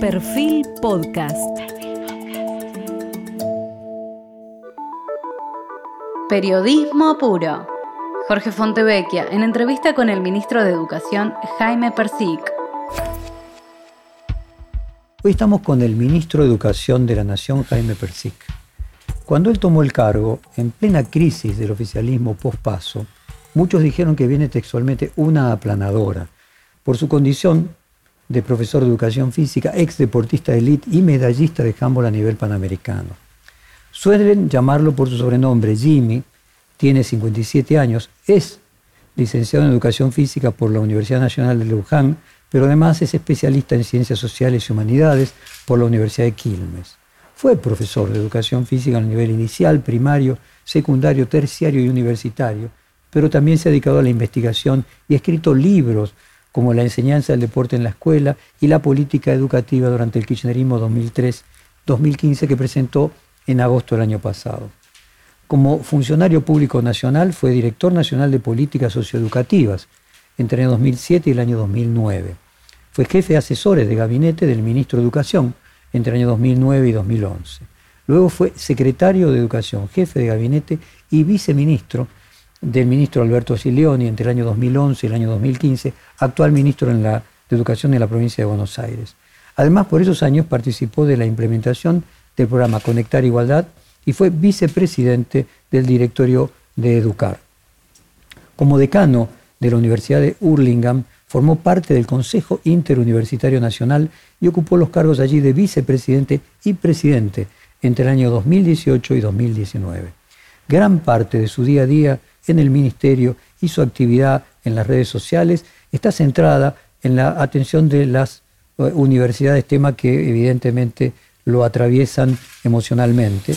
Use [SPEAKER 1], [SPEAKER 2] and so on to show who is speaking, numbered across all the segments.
[SPEAKER 1] Perfil Podcast. Periodismo puro. Jorge Fontevecchia, en entrevista con el ministro de Educación, Jaime Persic.
[SPEAKER 2] Hoy estamos con el ministro de Educación de la Nación, Jaime Persic. Cuando él tomó el cargo, en plena crisis del oficialismo post-paso, muchos dijeron que viene textualmente una aplanadora, por su condición de profesor de educación física, ex deportista de elite y medallista de handball a nivel panamericano. Suelen llamarlo por su sobrenombre, Jimmy, tiene 57 años, es licenciado en educación física por la Universidad Nacional de Luján, pero además es especialista en ciencias sociales y humanidades por la Universidad de Quilmes. Fue profesor de educación física a nivel inicial, primario, secundario, terciario y universitario, pero también se ha dedicado a la investigación y ha escrito libros como la enseñanza del deporte en la escuela y la política educativa durante el kirchnerismo 2003-2015 que presentó en agosto del año pasado. Como funcionario público nacional fue director nacional de políticas socioeducativas entre el año 2007 y el año 2009. Fue jefe de asesores de gabinete del ministro de Educación entre el año 2009 y 2011. Luego fue secretario de Educación, jefe de gabinete y viceministro del ministro Alberto Silioni entre el año 2011 y el año 2015, actual ministro en la, de Educación de la provincia de Buenos Aires. Además, por esos años participó de la implementación del programa Conectar Igualdad y fue vicepresidente del directorio de Educar. Como decano de la Universidad de Hurlingham, formó parte del Consejo Interuniversitario Nacional y ocupó los cargos allí de vicepresidente y presidente entre el año 2018 y 2019. Gran parte de su día a día en el ministerio y su actividad en las redes sociales está centrada en la atención de las eh, universidades, tema que evidentemente lo atraviesan emocionalmente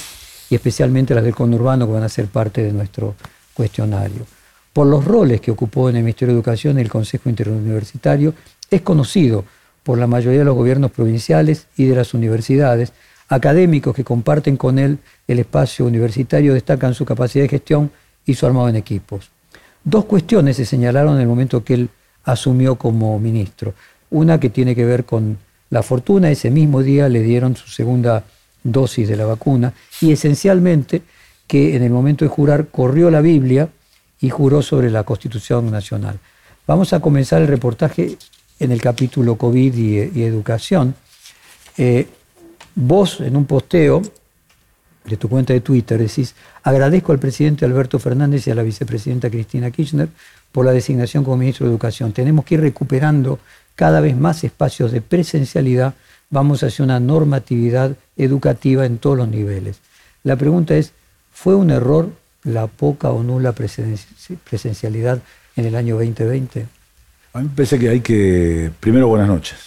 [SPEAKER 2] y especialmente las del conurbano que van a ser parte de nuestro cuestionario. Por los roles que ocupó en el Ministerio de Educación el Consejo Interuniversitario, es conocido por la mayoría de los gobiernos provinciales y de las universidades. Académicos que comparten con él el espacio universitario destacan su capacidad de gestión y su armado en equipos. Dos cuestiones se señalaron en el momento que él asumió como ministro. Una que tiene que ver con la fortuna, ese mismo día le dieron su segunda dosis de la vacuna y esencialmente que en el momento de jurar corrió la Biblia y juró sobre la Constitución Nacional. Vamos a comenzar el reportaje en el capítulo COVID y, educación. Eh, vos en un posteo de tu cuenta de Twitter decís, agradezco al presidente Alberto Fernández y a la vicepresidenta Cristina Kirchner por la designación como ministro de Educación. Tenemos que ir recuperando cada vez más espacios de presencialidad, vamos hacia una normatividad educativa en todos los niveles. La pregunta es, ¿fue un error la poca o nula presencialidad en el año 2020?
[SPEAKER 3] A mí me parece que hay que, primero buenas noches,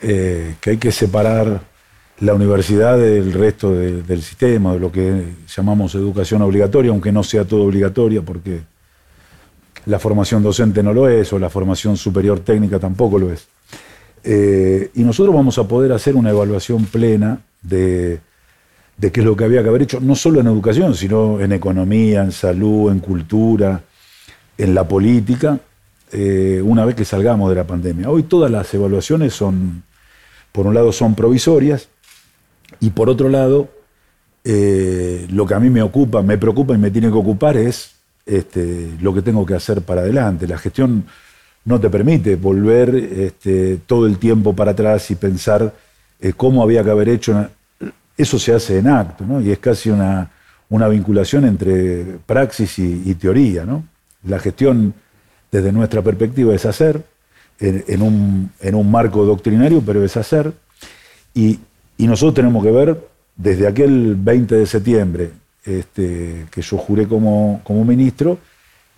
[SPEAKER 3] eh, que hay que separar la universidad del resto del sistema, de lo que llamamos educación obligatoria, aunque no sea todo obligatoria, porque la formación docente no lo es, o la formación superior técnica tampoco lo es. Eh, y nosotros vamos a poder hacer una evaluación plena de, qué es lo que había que haber hecho, no solo en educación, sino en economía, en salud, en cultura, en la política, eh, una vez que salgamos de la pandemia. Hoy todas las evaluaciones son, por un lado, son provisorias, y por otro lado, eh, lo que a mí me ocupa, me preocupa y me tiene que ocupar es este, lo que tengo que hacer para adelante. La gestión no te permite volver este, todo el tiempo para atrás y pensar eh, cómo había que haber hecho. Eso se hace en acto, ¿no? Y es casi una, vinculación entre praxis y, teoría. La gestión, desde nuestra perspectiva, es hacer, en, un, en un marco doctrinario, pero es hacer. Y, y nosotros tenemos que ver, desde aquel 20 de septiembre, este, que yo juré como, como ministro,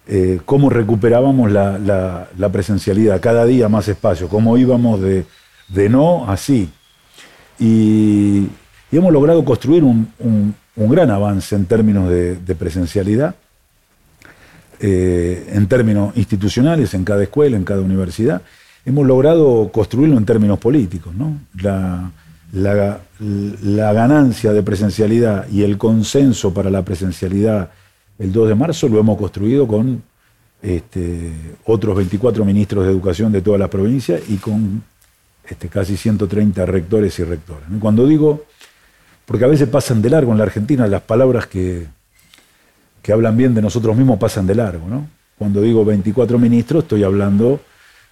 [SPEAKER 3] eh, cómo recuperábamos la, presencialidad, cada día más espacio, cómo íbamos de, no a sí. Y, hemos logrado construir un, gran avance en términos de, presencialidad, eh, en términos institucionales, en cada escuela, en cada universidad. Hemos logrado construirlo en términos políticos. ¿no? La, ganancia de presencialidad y el consenso para la presencialidad el 2 de marzo lo hemos construido con este, otros 24 ministros de educación de todas las provincias y con este, casi 130 rectores y rectoras. Cuando digo, porque a veces pasan de largo en la Argentina, las palabras que, que hablan bien de nosotros mismos pasan de largo. ¿no? Cuando digo 24 ministros, estoy hablando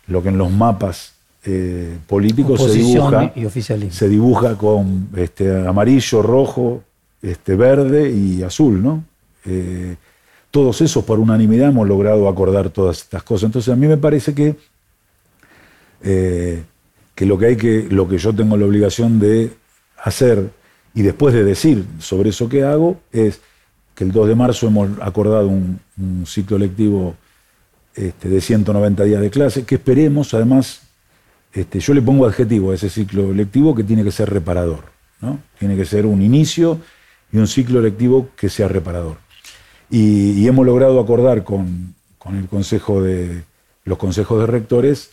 [SPEAKER 3] lo que en los mapas eh, políticos se dibuja, se dibuja con este, amarillo, rojo, este, verde y azul. ¿no? Eh, todos esos por unanimidad hemos logrado acordar todas estas cosas. Entonces a mí me parece que, eh, que, lo que hay que, lo que yo tengo la obligación de hacer y después de decir sobre eso que hago es que el 2 de marzo hemos acordado un, ciclo lectivo este, de 190 días de clase, que esperemos, además, este, yo le pongo adjetivo a ese ciclo lectivo que tiene que ser reparador, ¿no? Tiene que ser un inicio y un ciclo lectivo que sea reparador. Y, hemos logrado acordar con, el consejo de, los consejos de rectores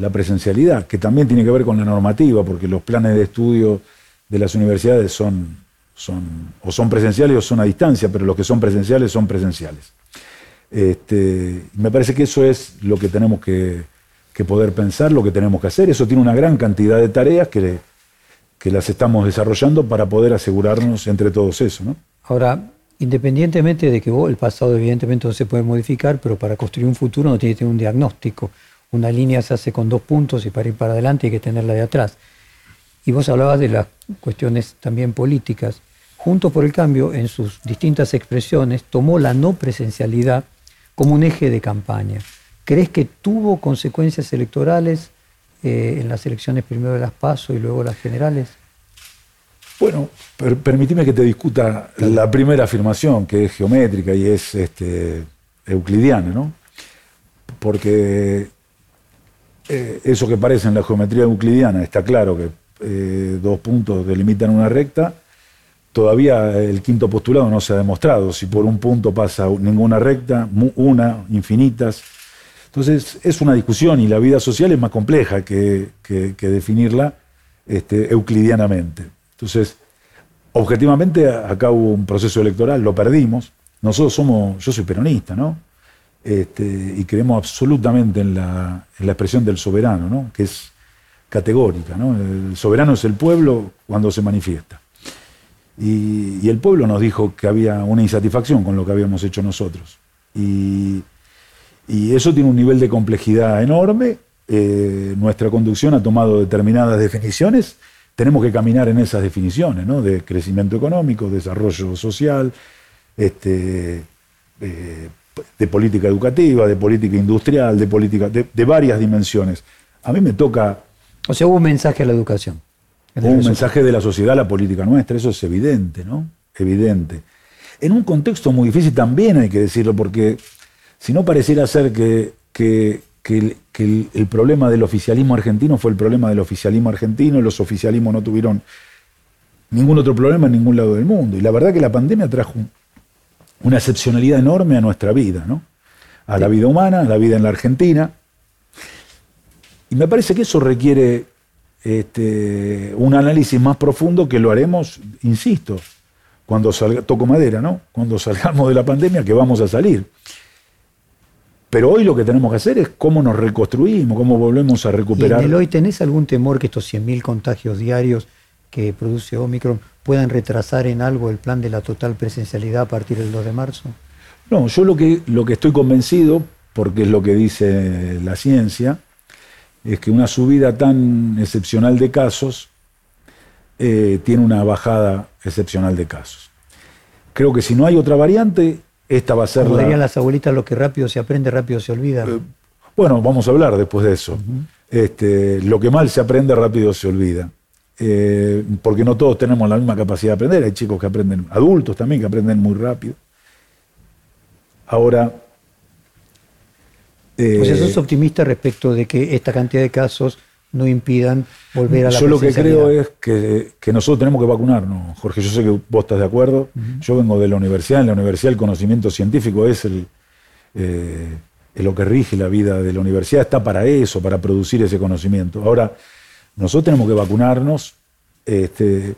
[SPEAKER 3] la presencialidad, que también tiene que ver con la normativa, porque los planes de estudio de las universidades son, son o son presenciales o son a distancia, pero los que son presenciales son presenciales. Este, me parece que eso es lo que tenemos que, poder pensar, lo que tenemos que hacer. Eso tiene una gran cantidad de tareas que, que las estamos desarrollando para poder asegurarnos entre todos eso.
[SPEAKER 2] Ahora, Independientemente de que el pasado evidentemente no se puede modificar, pero para construir un futuro no tiene que tener un diagnóstico. Una línea se hace con dos puntos y para ir para adelante hay que tenerla de atrás. Y vos hablabas de las cuestiones también políticas. Junto por el Cambio, en sus distintas expresiones, tomó la no presencialidad como un eje de campaña. ¿Crees que tuvo consecuencias electorales eh, en las elecciones primero de las PASO y luego las generales?
[SPEAKER 3] Bueno, permíteme que te discuta la primera afirmación, que es geométrica y es este, euclidiana, ¿no? Porque eh, eso que parece en la geometría euclidiana, está claro que eh, dos puntos delimitan una recta, todavía el quinto postulado no se ha demostrado. Si por un punto pasa ninguna recta, una, infinitas. Entonces es una discusión y la vida social es más compleja que, definirla este, euclidianamente. Entonces, objetivamente acá hubo un proceso electoral, lo perdimos. Nosotros somos, yo soy peronista, ¿no? Este, y creemos absolutamente en la, expresión del soberano, ¿no? Que es categórica, ¿no? El soberano es el pueblo cuando se manifiesta. Y, el pueblo nos dijo que había una insatisfacción con lo que habíamos hecho nosotros. Y, eso tiene un nivel de complejidad enorme. Eh, nuestra conducción ha tomado determinadas definiciones tenemos que caminar en esas definiciones, ¿no? De crecimiento económico, desarrollo social, este, eh, de política educativa, de política industrial, de política, de, varias dimensiones. A mí me toca.
[SPEAKER 2] O sea, hubo un mensaje a la educación.
[SPEAKER 3] Hubo un mensaje de la sociedad a la política nuestra, eso es evidente, ¿no? Evidente. En un contexto muy difícil también hay que decirlo, porque si no pareciera ser que, el, problema del oficialismo argentino fue el problema del oficialismo argentino, los oficialismos no tuvieron ningún otro problema en ningún lado del mundo. Y la verdad que la pandemia trajo una excepcionalidad enorme a nuestra vida, a la vida humana, a la vida en la Argentina. Y me parece que eso requiere este, un análisis más profundo que lo haremos, insisto, cuando salga, toco madera, ¿no? Cuando salgamos de la pandemia, que vamos a salir. Pero hoy lo que tenemos que hacer es cómo nos reconstruimos, cómo volvemos a recuperar.
[SPEAKER 2] ¿Y en el hoy tenés algún temor que estos 100.000 contagios diarios que produce Omicron puedan retrasar en algo el plan de la total presencialidad a partir del 2 de marzo?
[SPEAKER 3] No, yo lo que, lo que estoy convencido, porque es lo que dice la ciencia, es que una subida tan excepcional de casos eh, tiene una bajada excepcional de casos. Creo que si no hay otra variante, esta va a ser
[SPEAKER 2] Como dirían las abuelitas, lo que rápido se aprende, rápido se olvida. Eh,
[SPEAKER 3] bueno, vamos a hablar después de eso. este, lo que mal se aprende, rápido se olvida. Eh, porque no todos tenemos la misma capacidad de aprender. Hay chicos que aprenden, adultos también, que aprenden muy rápido. Ahora...
[SPEAKER 2] Eh, pues eso es optimista respecto de que esta cantidad de casos no impidan volver a la
[SPEAKER 3] Yo lo que creo es que, nosotros tenemos que vacunarnos, Jorge. Yo sé que vos estás de acuerdo. Yo vengo de la universidad. En la universidad el conocimiento científico es el, eh, lo que rige la vida de la universidad. Está para eso, para producir ese conocimiento. Ahora, nosotros tenemos que vacunarnos. Este,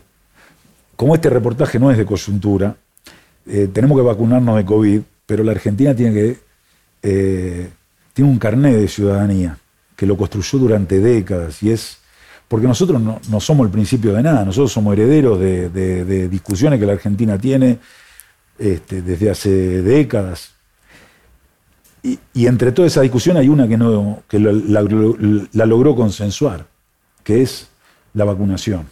[SPEAKER 3] como este reportaje no es de coyuntura, eh, tenemos que vacunarnos de COVID, pero la Argentina tiene que eh, tiene un carné de ciudadanía que lo construyó durante décadas y es porque nosotros no, somos el principio de nada, nosotros somos herederos de, discusiones que la Argentina tiene este, desde hace décadas. Y, entre toda esa discusión hay una que, no, que la, logró consensuar, que es la vacunación.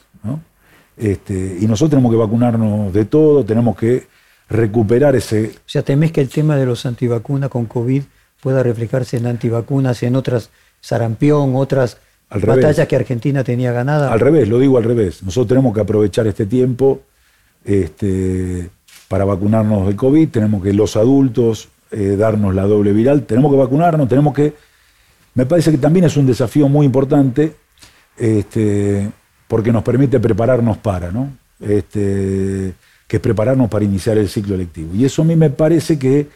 [SPEAKER 3] Este, y nosotros tenemos que vacunarnos de todo, tenemos que recuperar ese...
[SPEAKER 2] O sea, ¿temés que el tema de los antivacunas con COVID pueda reflejarse en antivacunas, en otras sarampión, otras batallas que Argentina tenía ganada.
[SPEAKER 3] Al revés, lo digo al revés. Nosotros tenemos que aprovechar este tiempo este, para vacunarnos del COVID, tenemos que los adultos eh, darnos la doble viral, tenemos que vacunarnos, tenemos que... Me parece que también es un desafío muy importante este, porque nos permite prepararnos para, ¿no? Este, que es prepararnos para iniciar el ciclo electivo. Y eso a mí me parece que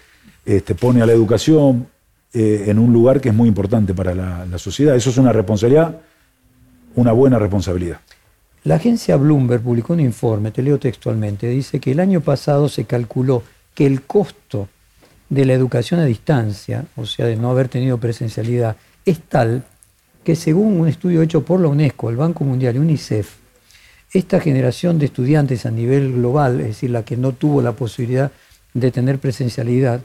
[SPEAKER 3] este, pone a la educación, eh, en un lugar que es muy importante para la, sociedad. Eso es una responsabilidad, una buena responsabilidad.
[SPEAKER 2] La agencia Bloomberg publicó un informe, te leo textualmente, dice que el año pasado se calculó que el costo de la educación a distancia, o sea, de no haber tenido presencialidad, es tal que según un estudio hecho por la UNESCO, el Banco Mundial y UNICEF, esta generación de estudiantes a nivel global, es decir, la que no tuvo la posibilidad de tener presencialidad,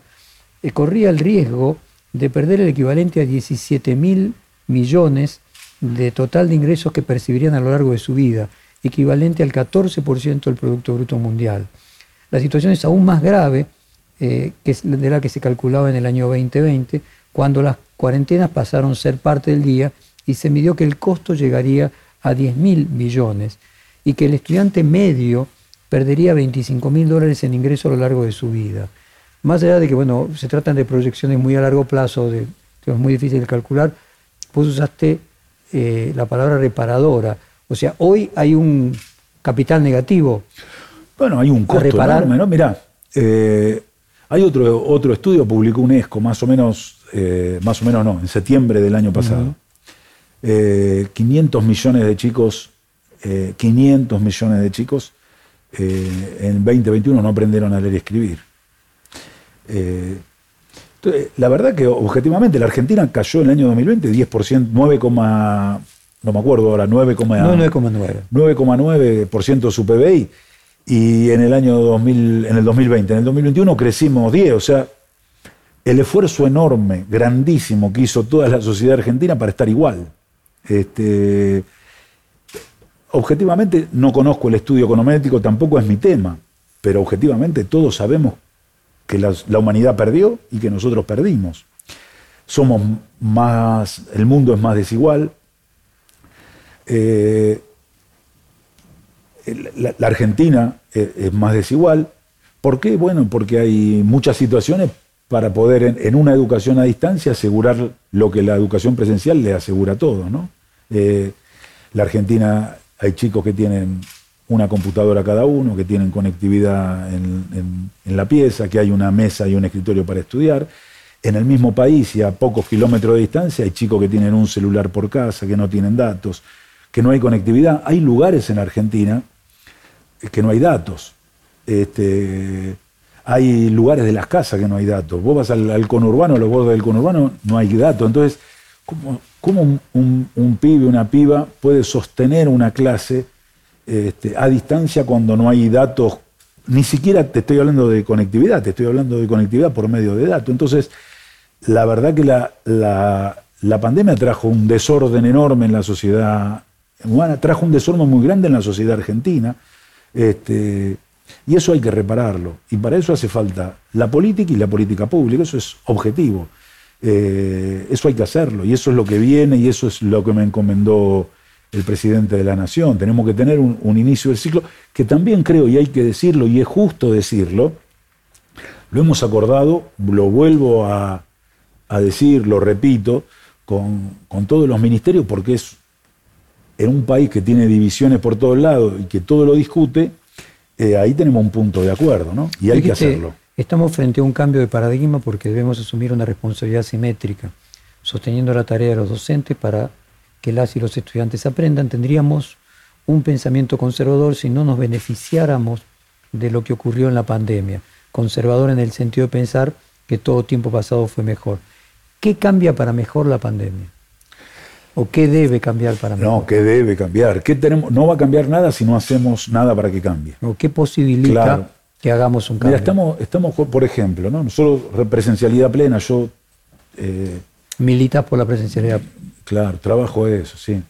[SPEAKER 2] eh, corría el riesgo de perder el equivalente a 17 mil millones de total de ingresos que percibirían a lo largo de su vida, equivalente al 14% del Producto Bruto Mundial. La situación es aún más grave eh, que de la que se calculaba en el año 2020, cuando las cuarentenas pasaron a ser parte del día y se midió que el costo llegaría a 10 mil millones y que el estudiante medio perdería 25 mil dólares en ingreso a lo largo de su vida. Más allá de que, bueno, se tratan de proyecciones muy a largo plazo, de, que es muy difícil de calcular, vos usaste eh, la palabra reparadora. O sea, hoy hay un capital negativo.
[SPEAKER 3] Bueno, hay un costo enorme, ¿no? Mirá, eh, hay otro, otro estudio, publicó UNESCO, más o menos, eh, más o menos no, en septiembre del año pasado. 500 millones de chicos, 500 millones de chicos en 2021 no aprendieron a leer y escribir. Eh, la verdad que objetivamente la Argentina cayó en el año 2020 10%, 9, no me acuerdo ahora, 9,9. 9,9% de su PBI. Y en el año 2000, en el 2020, en el 2021 crecimos 10, o sea, el esfuerzo enorme, grandísimo que hizo toda la sociedad argentina para estar igual. Este, objetivamente no conozco el estudio econométrico, tampoco es mi tema, pero objetivamente todos sabemos que la, humanidad perdió y que nosotros perdimos. Somos más, el mundo es más desigual. Eh, la, Argentina es, más desigual. ¿Por qué? Bueno, porque hay muchas situaciones para poder en, una educación a distancia asegurar lo que la educación presencial le asegura todo. ¿no? Eh, la Argentina hay chicos que tienen una computadora cada uno, que tienen conectividad en, la pieza, que hay una mesa y un escritorio para estudiar. En el mismo país y a pocos kilómetros de distancia hay chicos que tienen un celular por casa, que no tienen datos, que no hay conectividad. Hay lugares en Argentina que no hay datos. Este, hay lugares de las casas que no hay datos. Vos vas al, conurbano, a los bordes del conurbano, no hay datos. Entonces, ¿cómo, un, un pibe, una piba puede sostener una clase este, a distancia cuando no hay datos, ni siquiera te estoy hablando de conectividad, te estoy hablando de conectividad por medio de datos. Entonces, la verdad que la, la, pandemia trajo un desorden enorme en la sociedad humana, trajo un desorden muy grande en la sociedad argentina, este, y eso hay que repararlo. Y para eso hace falta la política y la política pública, eso es objetivo. Eh, eso hay que hacerlo, y eso es lo que viene, y eso es lo que me encomendó el presidente de la nación. Tenemos que tener un, inicio del ciclo que también creo, y hay que decirlo, y es justo decirlo, lo hemos acordado, lo vuelvo a, decir, lo repito, con, todos los ministerios, porque es en un país que tiene divisiones por todos lados y que todo lo discute, eh, ahí tenemos un punto de acuerdo, ¿no? Y hay que hacerlo.
[SPEAKER 2] Estamos frente a un cambio de paradigma porque debemos asumir una responsabilidad simétrica, sosteniendo la tarea de los docentes para que las y los estudiantes aprendan, tendríamos un pensamiento conservador si no nos beneficiáramos de lo que ocurrió en la pandemia. Conservador en el sentido de pensar que todo tiempo pasado fue mejor. ¿Qué cambia para mejor la pandemia? ¿O qué debe cambiar para
[SPEAKER 3] No, ¿qué debe cambiar? ¿Qué tenemos? No va a cambiar nada si no hacemos nada para que cambie.
[SPEAKER 2] ¿O qué posibilita
[SPEAKER 3] Claro.
[SPEAKER 2] que hagamos un cambio?
[SPEAKER 3] Mira, estamos, estamos, por ejemplo, ¿no? nosotros presencialidad plena, yo, eh,
[SPEAKER 2] Militas por la presencialidad.
[SPEAKER 3] claro, trabajo eso, sí.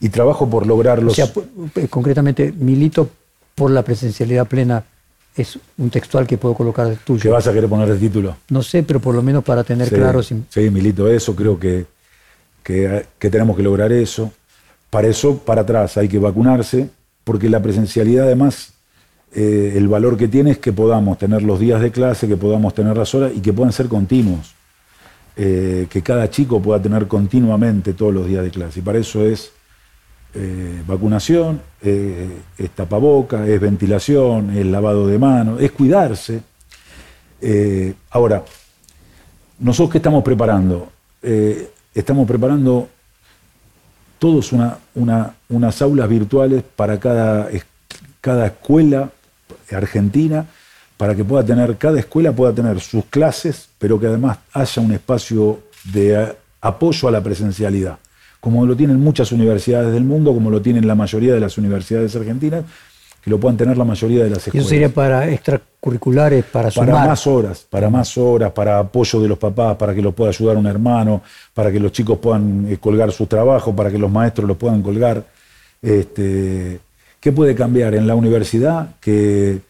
[SPEAKER 3] Y trabajo por lograr
[SPEAKER 2] O sea, eh, concretamente, milito por la presencialidad plena es un textual que puedo colocar
[SPEAKER 3] ¿Qué
[SPEAKER 2] tuyo.
[SPEAKER 3] vas a querer poner de título?
[SPEAKER 2] No sé, pero por lo menos para tener
[SPEAKER 3] Sí,
[SPEAKER 2] claro si-
[SPEAKER 3] sí, milito eso, creo que, que, que tenemos que lograr eso. Para eso, para atrás, hay que vacunarse, porque la presencialidad además, eh, el valor que tiene es que podamos tener los días de clase, que podamos tener las horas y que puedan ser continuos. Eh, que cada chico pueda tener continuamente todos los días de clase. Y para eso es eh, vacunación, eh, es tapaboca, es ventilación, es lavado de manos, es cuidarse. Ahora, nosotros qué estamos preparando? Estamos preparando todos una, una- unas aulas virtuales para cada, cada escuela argentina, para que pueda tener, cada escuela pueda tener sus clases, pero que además haya un espacio de eh, apoyo a la presencialidad, como lo tienen muchas universidades del mundo, como lo tienen la mayoría de las universidades argentinas, que lo puedan tener la mayoría de las
[SPEAKER 2] y
[SPEAKER 3] escuelas
[SPEAKER 2] eso sería para extracurriculares, para
[SPEAKER 3] para
[SPEAKER 2] sumar.
[SPEAKER 3] más horas, para más horas, para apoyo de los papás, para que los pueda ayudar un hermano, para que los chicos puedan eh, colgar sus trabajos, para que los maestros los puedan colgar. Este, ¿Qué puede cambiar en la universidad? Que,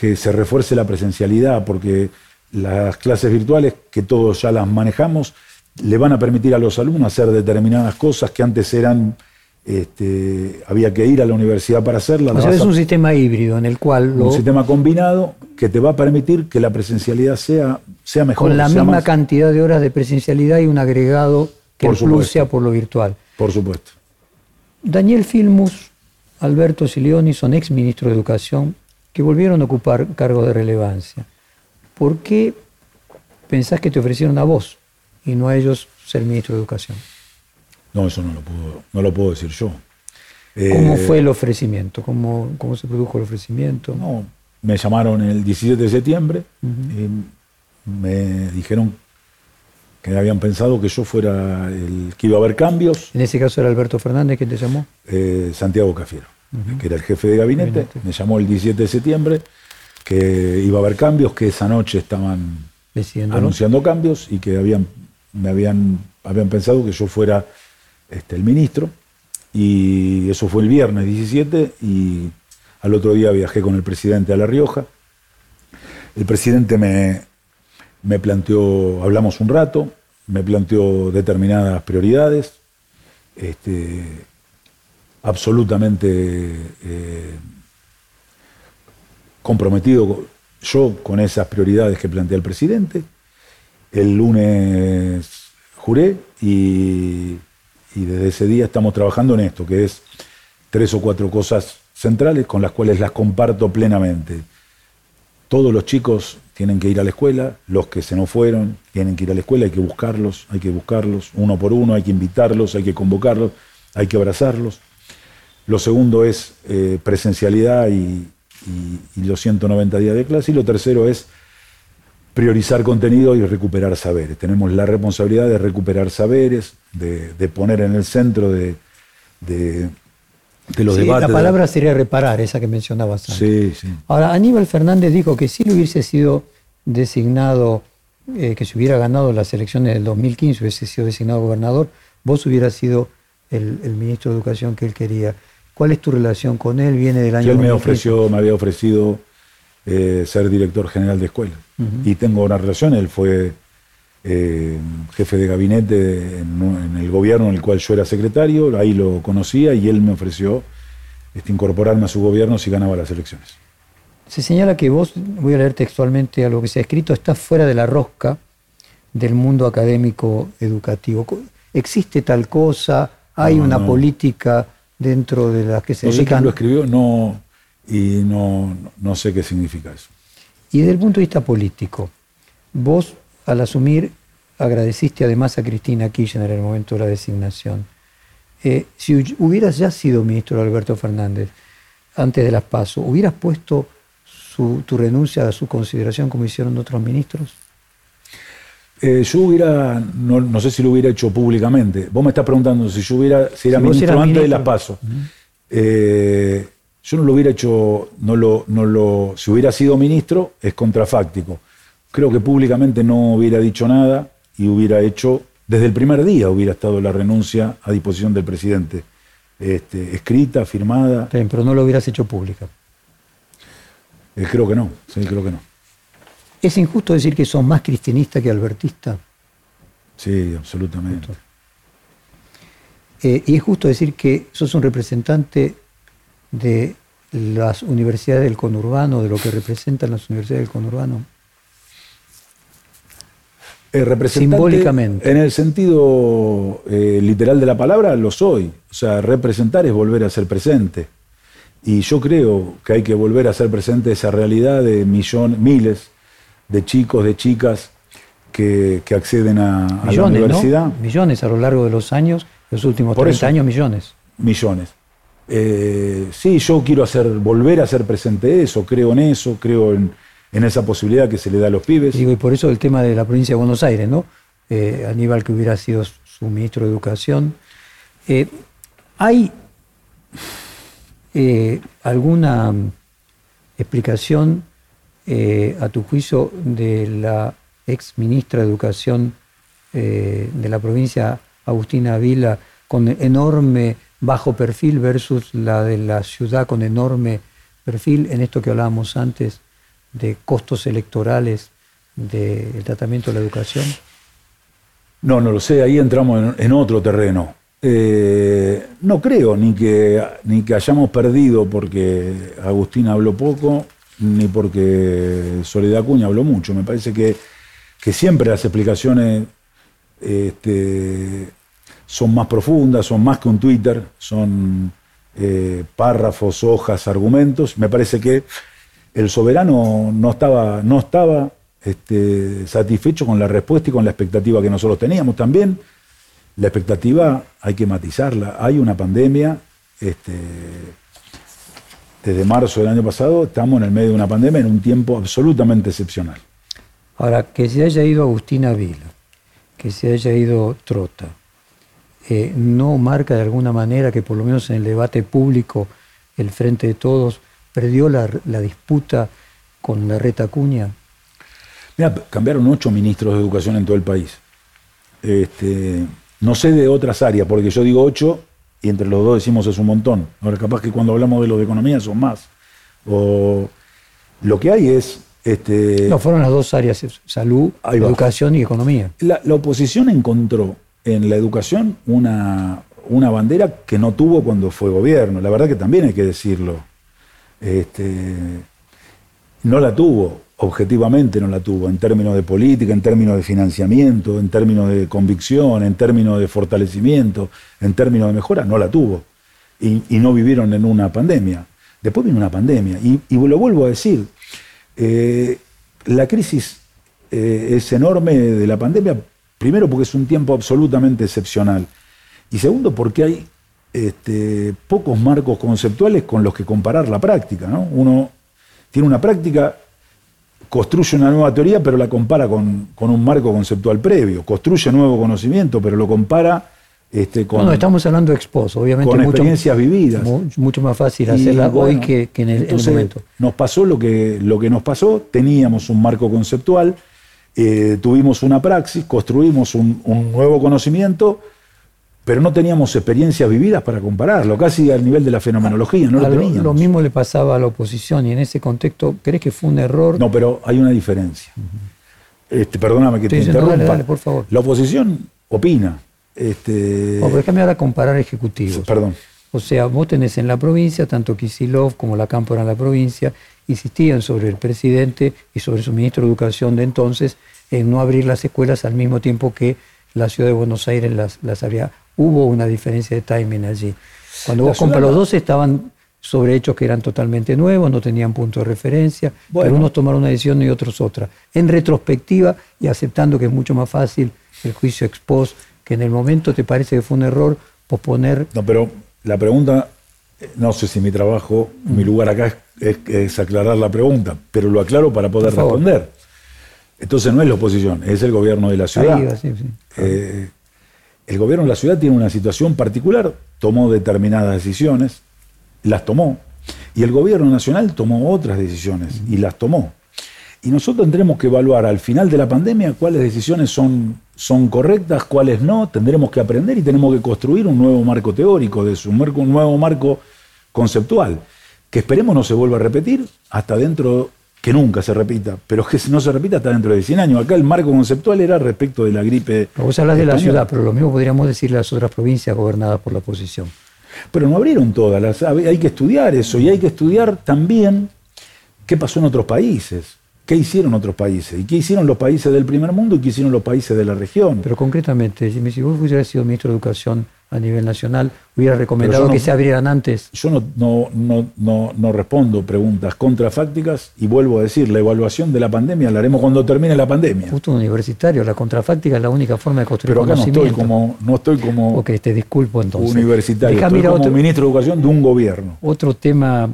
[SPEAKER 3] que se refuerce la presencialidad, porque las clases virtuales, que todos ya las manejamos, le van a permitir a los alumnos hacer determinadas cosas que antes eran, este, había que ir a la universidad para hacerlas.
[SPEAKER 2] O sea, es
[SPEAKER 3] a-
[SPEAKER 2] un sistema híbrido en el cual lo-
[SPEAKER 3] un sistema combinado que te va a permitir que la presencialidad sea, sea mejor.
[SPEAKER 2] con la misma
[SPEAKER 3] más-
[SPEAKER 2] cantidad de horas de presencialidad y un agregado que
[SPEAKER 3] Por
[SPEAKER 2] el plus
[SPEAKER 3] supuesto.
[SPEAKER 2] sea por lo virtual.
[SPEAKER 3] Por supuesto.
[SPEAKER 2] Daniel Filmus, Alberto Silioni son ex ministros de Educación que volvieron a ocupar cargos de relevancia. ¿Por qué pensás que te ofrecieron a vos y no a ellos ser ministro de Educación?
[SPEAKER 3] No, eso no lo puedo, no lo puedo decir yo. Eh,
[SPEAKER 2] ¿Cómo fue el ofrecimiento? ¿Cómo, cómo se produjo el ofrecimiento?
[SPEAKER 3] No, me llamaron el 17 de septiembre y me dijeron que habían pensado que yo fuera el que iba a haber cambios.
[SPEAKER 2] En ese caso era Alberto Fernández quien te llamó.
[SPEAKER 3] eh, Santiago Cafiero, que era el jefe de gabinete,
[SPEAKER 2] Gabinete.
[SPEAKER 3] me llamó el 17 de septiembre que iba a haber cambios, que esa noche estaban anunciando cambios y que habían, me habían, habían pensado que yo fuera este, el ministro. Y eso fue el viernes 17 y al otro día viajé con el presidente a La Rioja. El presidente me, me planteó, hablamos un rato, me planteó determinadas prioridades, este, absolutamente eh, comprometido co- yo con esas prioridades que plantea el presidente. El lunes juré y, y desde ese día estamos trabajando en esto, que es tres o cuatro cosas centrales con las cuales las comparto plenamente. Todos los chicos tienen que ir a la escuela, los que se nos fueron tienen que ir a la escuela, hay que buscarlos, hay que buscarlos uno por uno, hay que invitarlos, hay que convocarlos, hay que abrazarlos. Lo segundo es eh, presencialidad y, y- y los 190 días de clase. Y lo tercero es priorizar contenido y recuperar saberes. Tenemos la responsabilidad de recuperar saberes, de, de poner en el centro de, de- de los
[SPEAKER 2] Sí,
[SPEAKER 3] debates.
[SPEAKER 2] la palabra sería reparar, esa que mencionabas antes.
[SPEAKER 3] Sí, sí.
[SPEAKER 2] Ahora, Aníbal Fernández dijo que si le hubiese sido designado, eh, que si hubiera ganado las elecciones del 2015, hubiese sido designado gobernador, vos hubieras sido el, el ministro de Educación que él quería. ¿Cuál es tu relación con él? Viene del año
[SPEAKER 3] él me
[SPEAKER 2] 2015.
[SPEAKER 3] ofreció, me había ofrecido eh, ser director general de escuela. Y tengo una relación, él fue eh, jefe de gabinete en, el gobierno en el cual yo era secretario, ahí lo conocía y él me ofreció este, incorporarme a su gobierno si ganaba las elecciones.
[SPEAKER 2] Se señala que vos, voy a leer textualmente algo que se ha escrito, estás fuera de la rosca del mundo académico educativo. ¿Existe tal cosa? ¿Hay
[SPEAKER 3] No,
[SPEAKER 2] una
[SPEAKER 3] no.
[SPEAKER 2] política dentro de las que se
[SPEAKER 3] No sé quién
[SPEAKER 2] dedican?
[SPEAKER 3] lo escribió, no, y no, no sé qué significa eso.
[SPEAKER 2] Y desde el punto de vista político, vos al asumir agradeciste además a Cristina Kirchner en el momento de la designación. Eh, si hu- hubieras ya sido ministro de Alberto Fernández antes de las PASO, ¿hubieras puesto su- tu renuncia a su consideración como hicieron otros ministros?
[SPEAKER 3] Eh, yo hubiera, no, sé si lo hubiera hecho públicamente. Vos me estás preguntando si yo hubiera, si era ministro antes de las paso. Eh, yo no lo hubiera hecho, no lo, no lo, si hubiera sido ministro, es contrafáctico. Creo que públicamente no hubiera dicho nada y hubiera hecho, desde el primer día hubiera estado la renuncia a disposición del presidente, este, escrita, firmada.
[SPEAKER 2] pero no lo hubieras hecho pública.
[SPEAKER 3] Eh, creo que no, sí, creo que no.
[SPEAKER 2] ¿Es injusto decir que son más cristianista que albertista?
[SPEAKER 3] Sí, absolutamente.
[SPEAKER 2] Eh, y es justo decir que sos un representante de las universidades del conurbano, de lo que representan las universidades del conurbano.
[SPEAKER 3] Eh, Simbólicamente. En el sentido eh, literal de la palabra, lo soy. O sea, representar es volver a ser presente. Y yo creo que hay que volver a ser presente esa realidad de millones, miles de chicos, de chicas que, acceden a, la universidad.
[SPEAKER 2] Millones a lo largo de los años, los últimos 30 años, millones.
[SPEAKER 3] Millones. Eh, sí, yo quiero hacer, volver a ser presente eso, creo en eso, creo en, esa posibilidad que se le da a los pibes.
[SPEAKER 2] Digo, y por eso el tema de la provincia de Buenos Aires, ¿no? Eh, Aníbal, que hubiera sido su ministro de Educación. Eh, ¿Hay alguna explicación eh, a tu juicio, de la ex ministra de Educación eh, de la provincia, Agustina Vila, con enorme bajo perfil versus la de la ciudad con enorme perfil, en esto que hablábamos antes de costos electorales del tratamiento de la educación?
[SPEAKER 3] No, no lo sé, ahí entramos en, otro terreno. Eh, no creo ni que, ni que hayamos perdido porque Agustina habló poco, ni porque Soledad Cuña habló mucho. Me parece que, siempre las explicaciones este, son más profundas, son más que un Twitter, son eh, párrafos, hojas, argumentos. Me parece que el soberano no estaba, no estaba este, satisfecho con la respuesta y con la expectativa que nosotros teníamos también. La expectativa hay que matizarla. Hay una pandemia. Este, desde marzo del año pasado, estamos en el medio de una pandemia en un tiempo absolutamente excepcional.
[SPEAKER 2] Ahora, que se haya ido Agustina Vila, que se haya ido Trota, eh, ¿no marca de alguna manera que por lo menos en el debate público el Frente de Todos perdió la, disputa con la reta Cuña?
[SPEAKER 3] Mira, cambiaron ocho ministros de educación en todo el país. Este, no sé de otras áreas, porque yo digo ocho y entre los dos decimos es un montón. Ahora, capaz que cuando hablamos de lo de economía son más. O lo que hay es. Este,
[SPEAKER 2] no, fueron las dos áreas: salud, educación y economía.
[SPEAKER 3] La, oposición encontró en la educación una, una bandera que no tuvo cuando fue gobierno. La verdad que también hay que decirlo. Este, no la tuvo objetivamente no la tuvo, en términos de política, en términos de financiamiento, en términos de convicción, en términos de fortalecimiento, en términos de mejora, no la tuvo. Y, no vivieron en una pandemia. Después vino una pandemia. Y, lo vuelvo a decir, eh, la crisis eh, es enorme de la pandemia, primero porque es un tiempo absolutamente excepcional. Y segundo porque hay este, pocos marcos conceptuales con los que comparar la práctica. ¿no? Uno tiene una práctica construye una nueva teoría, pero la compara con, un marco conceptual previo. Construye nuevo conocimiento, pero lo compara este, con.
[SPEAKER 2] No, estamos hablando de expos, obviamente.
[SPEAKER 3] Con experiencias vividas.
[SPEAKER 2] Mucho más fácil hacerla hoy que, en el, momento.
[SPEAKER 3] Nos pasó lo que, lo que nos pasó, teníamos un marco conceptual, eh, tuvimos una praxis, construimos un, un nuevo conocimiento pero no teníamos experiencias vividas para compararlo, casi al nivel de la fenomenología, no lo, teníamos.
[SPEAKER 2] Lo mismo le pasaba a la oposición y en ese contexto, ¿crees que fue un error?
[SPEAKER 3] No, pero hay una diferencia. este, perdóname que te interrumpa.
[SPEAKER 2] por favor.
[SPEAKER 3] La oposición opina. Este...
[SPEAKER 2] Oh, déjame ahora comparar ejecutivos.
[SPEAKER 3] Perdón.
[SPEAKER 2] O sea, vos tenés en la provincia, tanto Kisilov como la Cámpora en la provincia, insistían sobre el presidente y sobre su ministro de Educación de entonces en no abrir las escuelas al mismo tiempo que la ciudad de Buenos Aires las, las había hubo una diferencia de timing allí. Cuando vos compras los dos estaban sobre hechos que eran totalmente nuevos, no tenían punto de referencia, pero unos tomaron una decisión y otros otra. En retrospectiva y aceptando que es mucho más fácil el juicio ex post, que en el momento te parece que fue un error posponer.
[SPEAKER 3] No, pero la pregunta, no sé si mi trabajo, mi lugar acá es, aclarar la pregunta, pero lo aclaro para poder responder. Entonces no es la oposición, es el gobierno de la ciudad. Eh, el gobierno de la ciudad tiene una situación particular, tomó determinadas decisiones, las tomó, y el gobierno nacional tomó otras decisiones y las tomó. Y nosotros tendremos que evaluar al final de la pandemia cuáles decisiones son, son correctas, cuáles no, tendremos que aprender y tenemos que construir un nuevo marco teórico, de su, un nuevo marco conceptual, que esperemos no se vuelva a repetir hasta dentro, que nunca se repita, pero que no se repita hasta dentro de 100 años. Acá el marco conceptual era respecto de la gripe.
[SPEAKER 2] vos hablas de la ciudad, pero lo mismo podríamos decir las otras provincias gobernadas por la oposición.
[SPEAKER 3] Pero no abrieron todas, las, hay que estudiar eso y hay que estudiar también qué pasó en otros países. ¿Qué hicieron otros países? ¿Y qué hicieron los países del primer mundo y qué hicieron los países de la región?
[SPEAKER 2] Pero concretamente, si vos hubieras sido ministro de Educación a nivel nacional, hubiera recomendado que se abrieran antes.
[SPEAKER 3] Yo no, no, no, no, respondo preguntas contrafácticas y vuelvo a decir, la evaluación de la pandemia la haremos cuando termine la pandemia.
[SPEAKER 2] Justo universitario, la contrafáctica es la única forma de construir
[SPEAKER 3] Pero acá no estoy como, no estoy como
[SPEAKER 2] ok, te disculpo entonces.
[SPEAKER 3] universitario, estoy como ministro de Educación de un gobierno.
[SPEAKER 2] Otro tema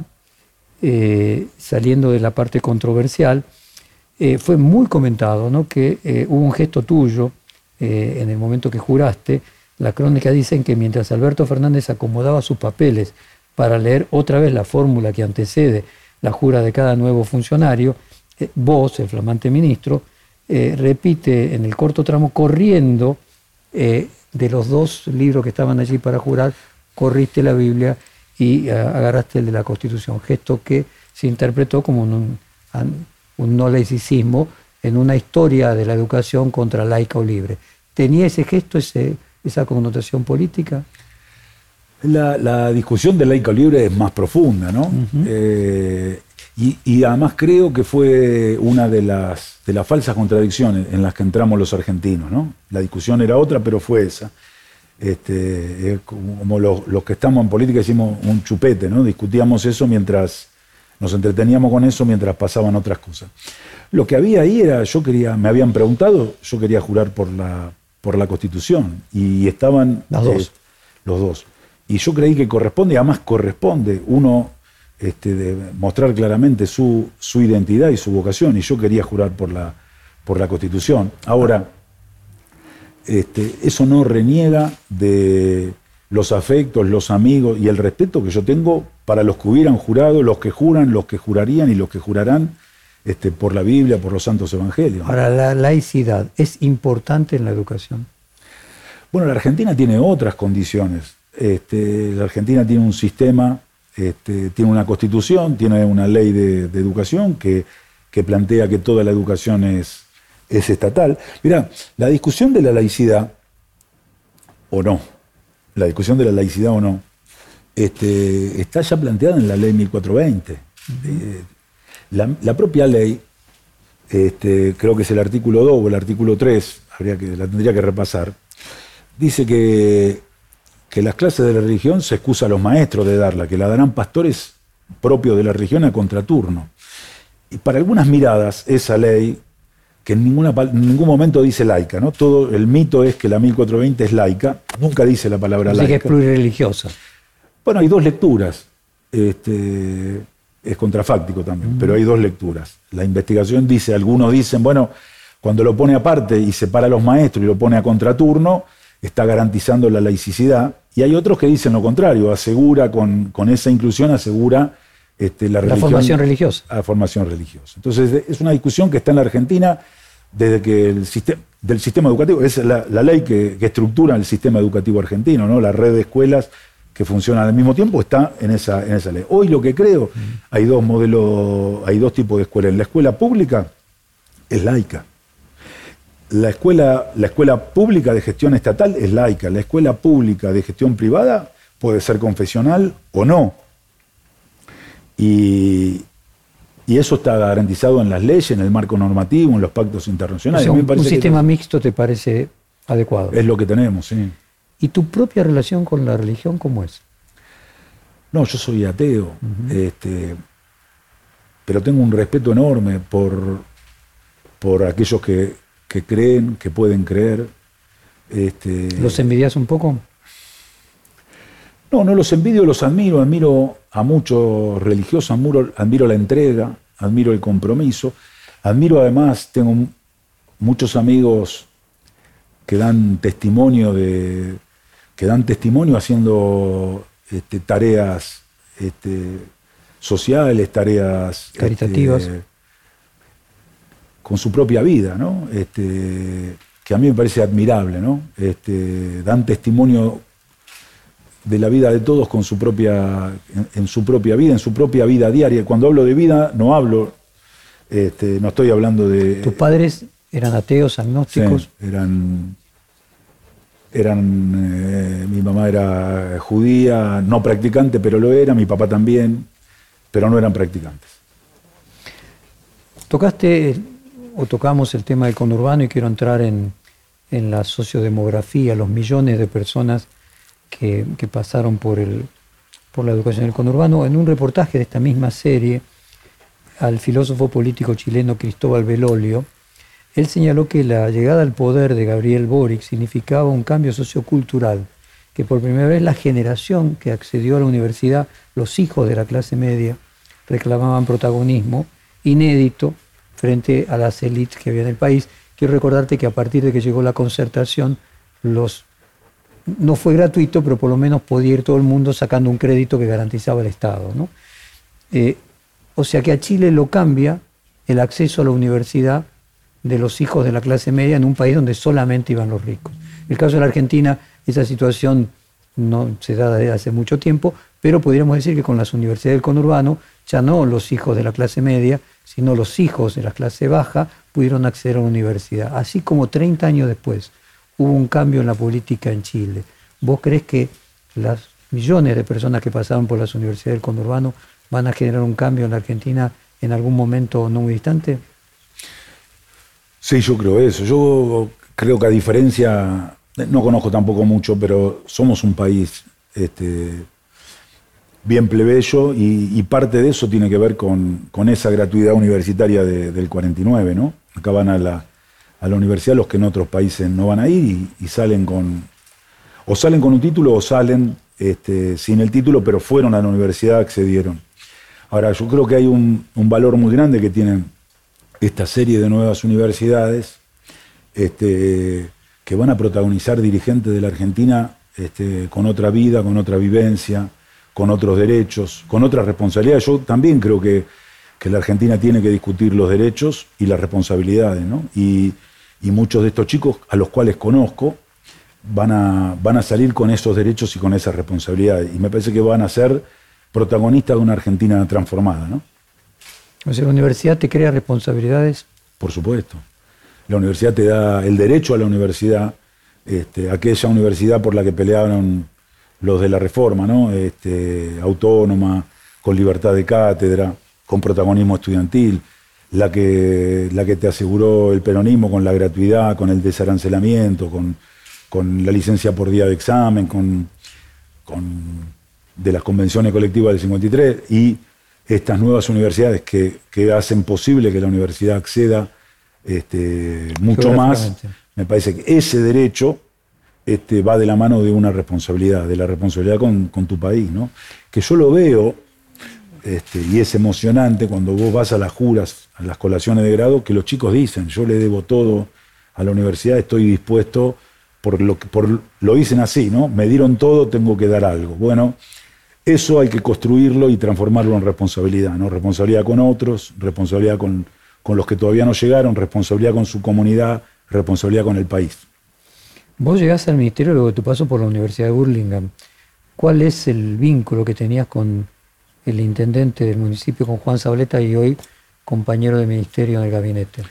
[SPEAKER 2] eh, saliendo de la parte controversial eh, fue muy comentado ¿no? que eh, hubo un gesto tuyo en el momento que juraste. La crónica dicen que mientras Alberto Fernández acomodaba sus papeles para leer otra vez la fórmula que antecede la jura de cada nuevo funcionario, vos, el flamante ministro, repite en el corto tramo corriendo de los dos libros que estaban allí para jurar, corriste la Biblia y agarraste el de la Constitución, gesto que se interpretó como un, un no laicismo en una historia de la educación contra laica o libre. ¿Tenía ese gesto, ese, esa connotación política?
[SPEAKER 3] La, discusión de laica o libre es más profunda, ¿no? Eh, y, además creo que fue una de las, de las falsas contradicciones en las que entramos los argentinos, ¿no? La discusión era otra, pero fue esa. Este, como los, los, que estamos en política hicimos un chupete, ¿no? Discutíamos eso mientras nos entreteníamos con eso mientras pasaban otras cosas. Lo que había ahí era, yo quería, me habían preguntado, yo quería jurar por la, por la Constitución y estaban
[SPEAKER 2] Las dos. Eh,
[SPEAKER 3] los dos. Y yo creí que corresponde, y además corresponde uno este, de mostrar claramente su, su, identidad y su vocación, y yo quería jurar por la, por la Constitución. Ahora, este, eso no reniega de los afectos, los amigos y el respeto que yo tengo para los que hubieran jurado, los que juran, los que jurarían y los que jurarán este, por la Biblia, por los santos evangelios.
[SPEAKER 2] Ahora, la laicidad es importante en la educación.
[SPEAKER 3] Bueno, la Argentina tiene otras condiciones. Este, la Argentina tiene un sistema, este, tiene una constitución, tiene una ley de, educación que, que, plantea que toda la educación es, es estatal. Mirá, la discusión de la laicidad, o no, la discusión de la laicidad o no, este, está ya planteada en la ley 1420. Eh, la, propia ley, este, creo que es el artículo 2 o el artículo 3, habría que, la tendría que repasar, dice que, que las clases de la religión se excusa a los maestros de darla, que la darán pastores propios de la religión a contraturno. Y para algunas miradas, esa ley que en, ninguna, ningún momento dice laica, ¿no? Todo el mito es que la 1420 es laica, nunca dice la palabra laica.
[SPEAKER 2] que es plurireligiosa.
[SPEAKER 3] Bueno, hay dos lecturas. Este, es contrafáctico también, pero hay dos lecturas. La investigación dice, algunos dicen, bueno, cuando lo pone aparte y separa a los maestros y lo pone a contraturno, está garantizando la laicidad. Y hay otros que dicen lo contrario, asegura con, con esa inclusión, asegura este, la,
[SPEAKER 2] formación religiosa.
[SPEAKER 3] La formación religiosa. Entonces, es una discusión que está en la Argentina desde que el sistema del sistema educativo, es la, ley que, estructura el sistema educativo argentino, ¿no? la red de escuelas que funcionan al mismo tiempo está en esa, en esa ley. Hoy lo que creo, hay dos modelos, hay dos tipos de escuelas. En la escuela pública es laica. La escuela, la escuela pública de gestión estatal es laica. La escuela pública de gestión privada puede ser confesional o no. Y, eso está garantizado en las leyes, en el marco normativo, en los pactos internacionales.
[SPEAKER 2] un, sistema mixto te parece adecuado.
[SPEAKER 3] Es lo que tenemos, sí.
[SPEAKER 2] ¿Y tu propia relación con la religión cómo es?
[SPEAKER 3] No, yo soy ateo, este, pero tengo un respeto enorme por, por aquellos que, creen, que pueden creer. Este,
[SPEAKER 2] ¿Los envidias un poco?
[SPEAKER 3] No, no los envidio, los admiro, admiro a muchos religiosos, admiro, la entrega, admiro el compromiso, admiro además, tengo muchos amigos que dan testimonio de que dan testimonio haciendo este, tareas este, sociales, tareas
[SPEAKER 2] este, caritativas,
[SPEAKER 3] con su propia vida, ¿no? Este, que a mí me parece admirable, ¿no? Este, dan testimonio de la vida de todos con su propia, en, su propia vida, en su propia vida diaria. Cuando hablo de vida, no hablo, este, no estoy hablando de.
[SPEAKER 2] ¿Tus padres eran ateos, agnósticos?
[SPEAKER 3] eran. Eran. Eh, mi mamá era judía, no practicante, pero lo era, mi papá también, pero no eran practicantes.
[SPEAKER 2] Tocaste o tocamos el tema del conurbano y quiero entrar en, en la sociodemografía, los millones de personas que, pasaron por, el, por la educación del conurbano. En un reportaje de esta misma serie, al filósofo político chileno Cristóbal Belolio, él señaló que la llegada al poder de Gabriel Boric significaba un cambio sociocultural, que por primera vez la generación que accedió a la universidad, los hijos de la clase media, reclamaban protagonismo inédito frente a las élites que había en el país. Quiero recordarte que a partir de que llegó la concertación, no fue gratuito, pero por lo menos podía ir todo el mundo sacando un crédito que garantizaba el Estado. Eh, o sea que a Chile lo cambia el acceso a la universidad de los hijos de la clase media en un país donde solamente iban los ricos. En el caso de la Argentina, esa situación no se da desde hace mucho tiempo, pero podríamos decir que con las universidades del conurbano, ya no los hijos de la clase media, sino los hijos de la clase baja pudieron acceder a la universidad. Así como 30 años después hubo un cambio en la política en Chile. ¿Vos crees que las millones de personas que pasaron por las universidades del conurbano van a generar un cambio en la Argentina en algún momento no muy distante?
[SPEAKER 3] Sí, yo creo eso. Yo creo que a diferencia, no conozco tampoco mucho, pero somos un país este, bien plebeyo y, parte de eso tiene que ver con, esa gratuidad universitaria del 49, ¿no? Acá van a la, a la universidad los que en otros países no van a ir y, salen con, o salen con un título o salen este, sin el título, pero fueron a la universidad, accedieron. Ahora, yo creo que hay un, valor muy grande que tienen esta serie de nuevas universidades este, que van a protagonizar dirigentes de la Argentina este, con otra vida, con otra vivencia, con otros derechos, con otras responsabilidades. Yo también creo que, la Argentina tiene que discutir los derechos y las responsabilidades, ¿no? Y, y muchos de estos chicos, a los cuales conozco, van a, van a salir con esos derechos y con esas responsabilidades. Y me parece que van a ser protagonistas de una Argentina transformada. ¿no?
[SPEAKER 2] O la universidad te crea responsabilidades.
[SPEAKER 3] Por supuesto. La universidad te da el derecho a la universidad, este, aquella universidad por la que pelearon los de la reforma, ¿no? Este, autónoma, con libertad de cátedra, con protagonismo estudiantil la que, la que te aseguró el peronismo con la gratuidad, con el desarancelamiento, con, la licencia por día de examen, con, de las convenciones colectivas del 53 y estas nuevas universidades que, hacen posible que la universidad acceda este, mucho más. Me parece que ese derecho este, va de la mano de una responsabilidad, de la responsabilidad con, con tu país, ¿no? Que yo lo veo este, y es emocionante cuando vos vas a las juras, a las colaciones de grado, que los chicos dicen, yo le debo todo a la universidad, estoy dispuesto, por lo, por, lo dicen así, ¿no? Me dieron todo, tengo que dar algo. Bueno, eso hay que construirlo y transformarlo en responsabilidad, ¿no? Responsabilidad con otros, responsabilidad con, con los que todavía no llegaron, responsabilidad con su comunidad, responsabilidad con el país.
[SPEAKER 2] Vos llegaste al ministerio luego de tu paso por la Universidad de Burlingame. ¿Cuál es el vínculo que tenías con el intendente del municipio con Juan Sableta y hoy compañero de ministerio en el gabinete.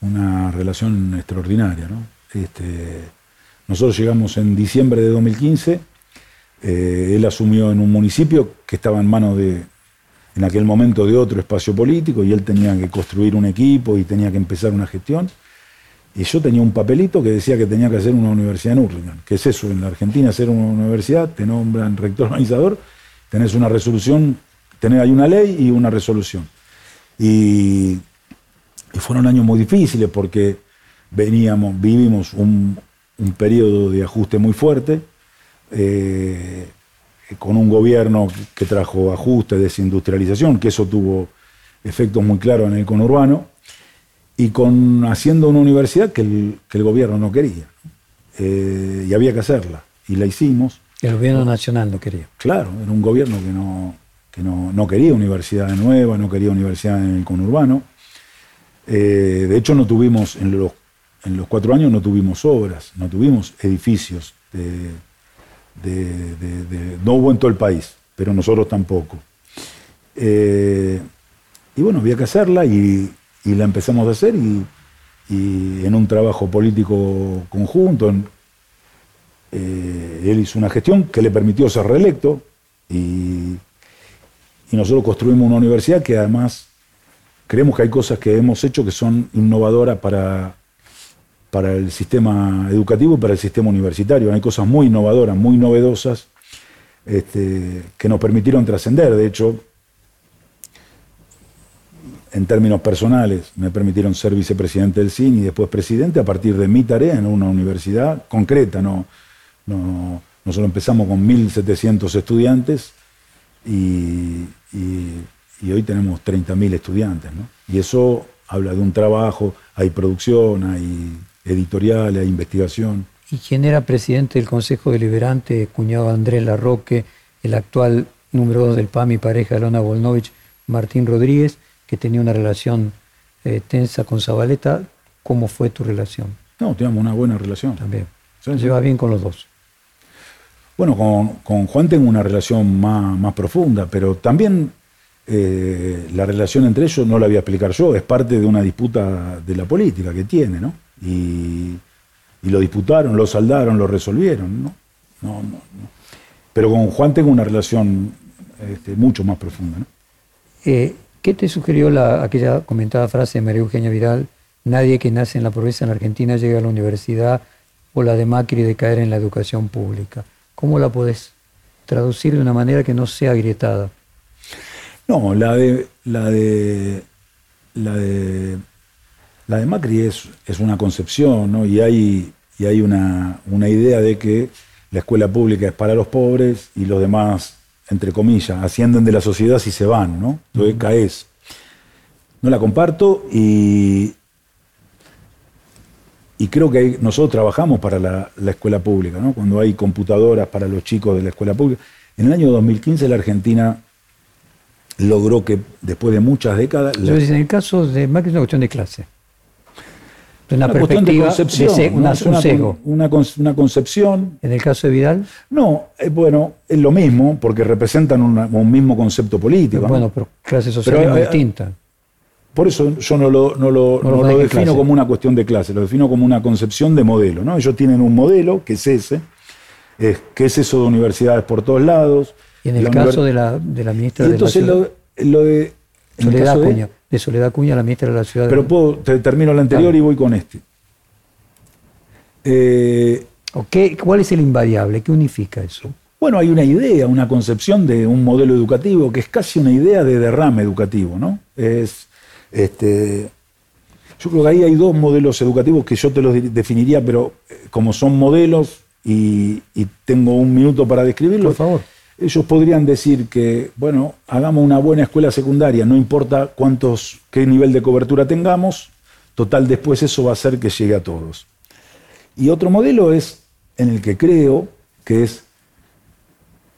[SPEAKER 3] Una relación extraordinaria, ¿no? Este, nosotros llegamos en diciembre de 2015, eh, él asumió en un municipio que estaba en manos de, en aquel momento, de otro espacio político y él tenía que construir un equipo y tenía que empezar una gestión. Y yo tenía un papelito que decía que tenía que hacer una universidad en Urlingan. ¿Qué es eso? En la Argentina hacer una universidad, te nombran rector organizador tenés una resolución, tenés, hay una ley y una resolución. Y, fueron años muy difíciles porque veníamos, vivimos un, periodo de ajuste muy fuerte, eh, con un gobierno que trajo ajuste, desindustrialización, que eso tuvo efectos muy claros en el conurbano. y con haciendo una universidad que el, que el gobierno no quería. Eh, y había que hacerla. Y la hicimos.
[SPEAKER 2] El gobierno nacional no quería.
[SPEAKER 3] Claro, era un gobierno que no, que no, no quería universidad nueva, no quería universidad en el conurbano. Eh, de hecho, no tuvimos, en los, en los cuatro años no tuvimos obras, no tuvimos edificios. De, de- no hubo en todo el país, pero nosotros tampoco. Eh, y bueno, había que hacerla y, la empezamos a hacer y, en un trabajo político conjunto, eh, él hizo una gestión que le permitió ser reelecto y, y nosotros construimos una universidad que además creemos que hay cosas que hemos hecho que son innovadoras para, para el sistema educativo y para el sistema universitario. Hay cosas muy innovadoras, muy novedosas, este, que nos permitieron trascender. De hecho, en términos personales, me permitieron ser vicepresidente del CIN y después presidente a partir de mi tarea en una universidad concreta. No, no, nosotros empezamos con 1.700 estudiantes y, y- hoy tenemos 30.000 estudiantes. ¿no? Y eso habla de un trabajo, hay producción, hay editorial, hay investigación.
[SPEAKER 2] ¿Y quién era presidente del Consejo Deliberante, cuñado Andrés Larroque, el actual número dos del PAMI, pareja de Lona Volnovich, Martín Rodríguez, que tenía una relación eh, tensa con Zabaleta? ¿Cómo fue tu relación
[SPEAKER 3] No, teníamos una buena relación.
[SPEAKER 2] también? Se lleva bien con los dos.
[SPEAKER 3] Bueno, con, con Juan tengo una relación más, más profunda, pero también eh, la relación entre ellos no la voy a explicar yo, es parte de una disputa de la política que tiene, ¿no? Y, y lo disputaron, lo saldaron, lo resolvieron, ¿no? No, no, no. Pero con Juan tengo una relación este, mucho más profunda, ¿no?
[SPEAKER 2] Eh, ¿Qué te sugirió la, aquella comentada frase de María Eugenia Vidal? Nadie que nace en la pobreza en Argentina llega a la universidad o la de Macri de caer en la educación pública. ¿Cómo la podés traducir de una manera que no sea agrietada?
[SPEAKER 3] No, la de la de la de la de Macri es, es una concepción, ¿no? Y hay, y hay una, una idea de que la escuela pública es para los pobres y los demás, entre comillas, ascienden de la sociedad si se van, ¿no? Entonces caes. No la comparto y, y creo que hay- nosotros trabajamos para la, la escuela pública, ¿no? Cuando hay computadoras para los chicos de la escuela pública. En el año 2015 la Argentina logró que después de muchas décadas la-
[SPEAKER 2] Entonces, en el caso de Macri es una cuestión de clase. De una,
[SPEAKER 3] una cuestión de
[SPEAKER 2] perspectiva
[SPEAKER 3] concepción,
[SPEAKER 2] de
[SPEAKER 3] ¿no?
[SPEAKER 2] una- un
[SPEAKER 3] una,
[SPEAKER 2] sesgo.
[SPEAKER 3] una con- una concepción.
[SPEAKER 2] En el caso de Vidal,
[SPEAKER 3] No, eh, bueno, es lo mismo porque representan una- un mismo concepto político. ¿no?
[SPEAKER 2] bueno, pero clase social
[SPEAKER 3] Pero,
[SPEAKER 2] es muy
[SPEAKER 3] eh,
[SPEAKER 2] distinta.
[SPEAKER 3] Por eso yo no lo, no lo-
[SPEAKER 2] No lo
[SPEAKER 3] defino
[SPEAKER 2] clase.
[SPEAKER 3] como una cuestión de clase, lo defino como una concepción de modelo. ¿no? Ellos tienen un modelo que es ese, es, que es eso de universidades por todos lados.
[SPEAKER 2] Y en el
[SPEAKER 3] La
[SPEAKER 2] caso de la, de la ministra
[SPEAKER 3] Y
[SPEAKER 2] de la
[SPEAKER 3] entonces
[SPEAKER 2] ciudad,
[SPEAKER 3] lo, lo de... en el caso de-
[SPEAKER 2] de Soledad Acuña, la ministra de la ciudad.
[SPEAKER 3] Pero puedo, te termino el anterior
[SPEAKER 2] Dale.
[SPEAKER 3] y voy con este. Eh,
[SPEAKER 2] ¿O qué- ¿Cuál es el invariable? ¿Qué unifica eso?
[SPEAKER 3] Bueno, hay una idea, una concepción de un modelo educativo que es casi una idea de derrame educativo, ¿no? Es, este, yo creo que ahí hay dos modelos educativos que yo te los definiría, pero eh, como son modelos y, y tengo un minuto para describirlos,
[SPEAKER 2] Por favor.
[SPEAKER 3] Ellos podrían decir que, bueno, hagamos una buena escuela secundaria, no importa cuántos, qué nivel de cobertura tengamos, total después eso va a hacer que llegue a todos. Y otro modelo es en el que creo que es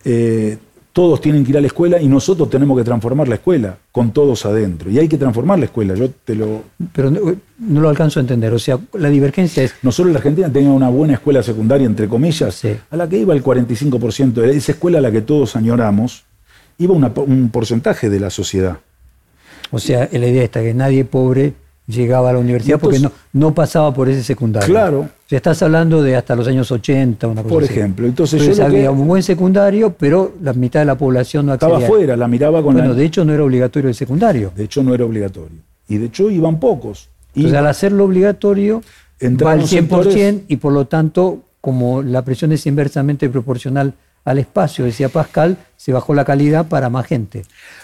[SPEAKER 3] eh, todos tienen que ir a la escuela y nosotros tenemos que transformar la escuela con todos adentro. Y hay que transformar la escuela. Yo te lo.
[SPEAKER 2] Pero no, no lo alcanzo a entender. O sea, la divergencia es.
[SPEAKER 3] Nosotros en la Argentina teníamos una buena escuela secundaria, entre comillas,
[SPEAKER 2] Sí.
[SPEAKER 3] a la que iba el 45%, de esa escuela a la que todos añoramos, iba una- un porcentaje de la sociedad.
[SPEAKER 2] O sea, la idea está que nadie pobre llegaba a la universidad porque no,
[SPEAKER 3] Entonces-
[SPEAKER 2] no pasaba por ese secundario.
[SPEAKER 3] Claro.
[SPEAKER 2] O sea, estás hablando de hasta los años 80, una cosa
[SPEAKER 3] Por
[SPEAKER 2] así.
[SPEAKER 3] ejemplo. Entonces yo lo
[SPEAKER 2] había
[SPEAKER 3] que-
[SPEAKER 2] un buen secundario, pero la mitad de la población no
[SPEAKER 3] Estaba
[SPEAKER 2] accedía.
[SPEAKER 3] afuera, la miraba con
[SPEAKER 2] Bueno,
[SPEAKER 3] la.
[SPEAKER 2] de hecho no era obligatorio el secundario.
[SPEAKER 3] de hecho, no era obligatorio. Y de hecho, iban pocos. Y
[SPEAKER 2] Entonces, al hacerlo obligatorio, va al 100%
[SPEAKER 3] sectores-
[SPEAKER 2] y por lo tanto, como la presión es inversamente proporcional al espacio, decía Pascal, se bajó la calidad para más gente.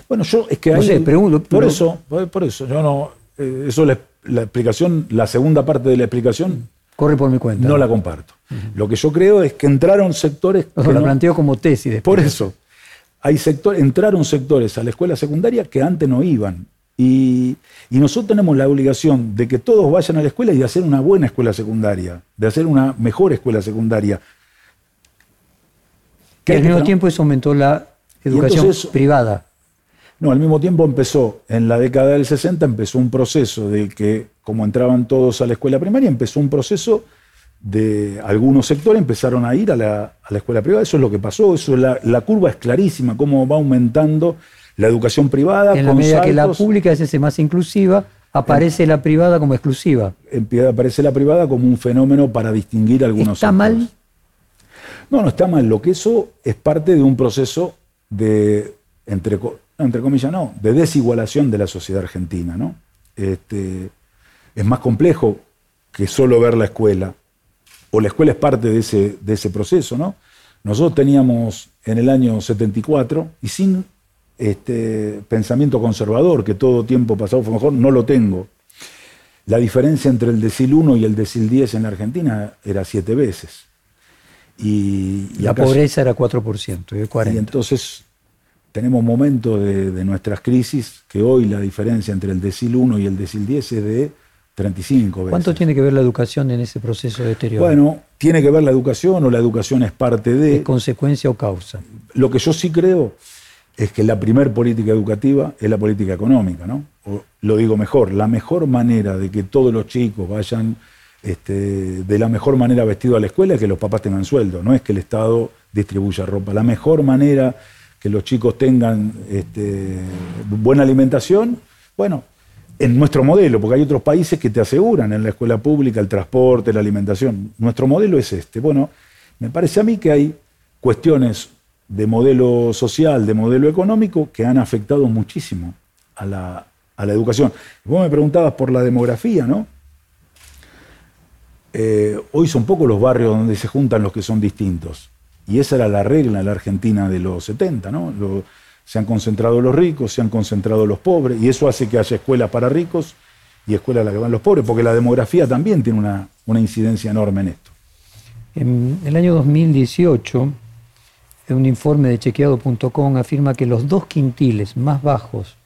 [SPEAKER 3] Bueno, yo es que
[SPEAKER 2] No
[SPEAKER 3] ahí-
[SPEAKER 2] sé, pregunto,
[SPEAKER 3] por
[SPEAKER 2] pero-
[SPEAKER 3] eso, por por eso, yo no, eso la, la explicación, la segunda parte de la explicación
[SPEAKER 2] Corre por mi cuenta.
[SPEAKER 3] no la comparto. Lo que yo creo es que entraron sectores
[SPEAKER 2] O
[SPEAKER 3] no-
[SPEAKER 2] planteo como tesis. después.
[SPEAKER 3] por eso hay sectores, entraron sectores a la escuela secundaria que antes no iban Y, y nosotros tenemos la obligación de que todos vayan a la escuela y de hacer una buena escuela secundaria, de hacer una mejor escuela secundaria.
[SPEAKER 2] Que al mismo tiempo eso aumentó la educación
[SPEAKER 3] entonces-
[SPEAKER 2] privada.
[SPEAKER 3] No, al mismo tiempo empezó, en la década del 60 empezó un proceso de que, como entraban todos a la escuela primaria, empezó un proceso de algunos sectores empezaron a ir a la, a la escuela privada. Eso es lo que pasó, eso es la, la curva es clarísima, cómo va aumentando la educación privada.
[SPEAKER 2] En la
[SPEAKER 3] con
[SPEAKER 2] medida que la pública hace más inclusiva, aparece la privada como exclusiva.
[SPEAKER 3] empieza a aparecer la privada como un fenómeno para distinguir algunos
[SPEAKER 2] ¿Está
[SPEAKER 3] sectores.
[SPEAKER 2] mal?
[SPEAKER 3] No, no está mal. Lo que eso es parte de un proceso de, entre, entre comillas, no, de desigualación de la sociedad argentina, ¿no? Este, es más complejo que solo ver la escuela, o la escuela es parte de ese, de ese proceso, ¿no? Nosotros teníamos en el año 74, y sin este, pensamiento conservador, que todo tiempo pasado fue mejor, no lo tengo. La diferencia entre el decil 1 y el decil 10 en la Argentina era siete veces. Y, y
[SPEAKER 2] La
[SPEAKER 3] acá-
[SPEAKER 2] pobreza era 4%, y hoy 40%.
[SPEAKER 3] y entonces tenemos momentos de, de nuestras crisis que hoy la diferencia entre el decil 1 y el decil 10 es de 35 veces.
[SPEAKER 2] ¿Cuánto tiene que ver la educación en ese proceso de deterioro?
[SPEAKER 3] Bueno, tiene que ver la educación o la educación es parte de...
[SPEAKER 2] ¿Es consecuencia o causa?
[SPEAKER 3] Lo que yo sí creo es que la primer política educativa es la política económica, ¿no? O lo digo mejor, la mejor manera de que todos los chicos vayan este, de la mejor manera vestidos a la escuela es que los papás tengan sueldo, no es que el Estado distribuya ropa. La mejor manera que los chicos tengan este, buena alimentación, bueno, en nuestro modelo, porque hay otros países que te aseguran en la escuela pública el transporte, la alimentación. Nuestro modelo es este. Bueno, me parece a mí que hay cuestiones de modelo social, de modelo económico, que han afectado muchísimo a la, educación. Vos me preguntabas por la demografía, ¿no? Eh, hoy son pocos los barrios donde se juntan los que son distintos. Y esa era la regla en la Argentina de los 70, ¿no? Lo- se han concentrado los ricos, se han concentrado los pobres, y eso hace que haya escuelas para ricos y escuelas a las que van los pobres, porque la demografía también tiene una, una incidencia enorme en esto.
[SPEAKER 2] En el año 2018, en un informe de chequeado.com afirma que los dos quintiles más bajos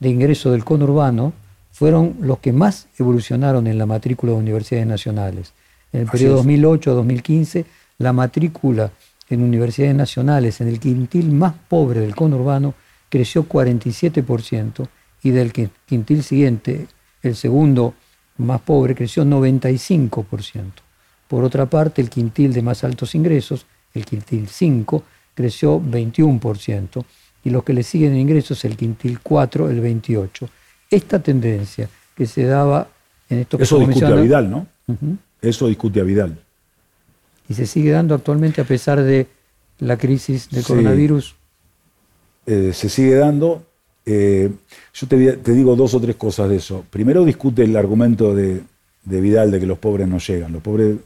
[SPEAKER 2] de ingreso del conurbano fueron los que más evolucionaron en la matrícula de universidades nacionales. En el
[SPEAKER 3] Así
[SPEAKER 2] periodo
[SPEAKER 3] es.
[SPEAKER 2] 2008-2015, la matrícula en universidades nacionales en el quintil más pobre del conurbano creció 47% y del qui- quintil siguiente, el segundo más pobre, creció 95%. Por otra parte, el quintil de más altos ingresos, el quintil 5, creció 21%, y los que le siguen en ingresos, el quintil 4, el 28%. Esta tendencia que se daba en estos
[SPEAKER 3] Eso discute a Vidal, ¿no? Eso discute a Vidal.
[SPEAKER 2] Y se sigue dando actualmente a pesar de la crisis del
[SPEAKER 3] Sí.
[SPEAKER 2] coronavirus.
[SPEAKER 3] eh, se sigue dando. Eh, yo te, di- te digo dos o tres cosas de eso. Primero discute el argumento de, de Vidal de que los pobres no llegan. Los pobres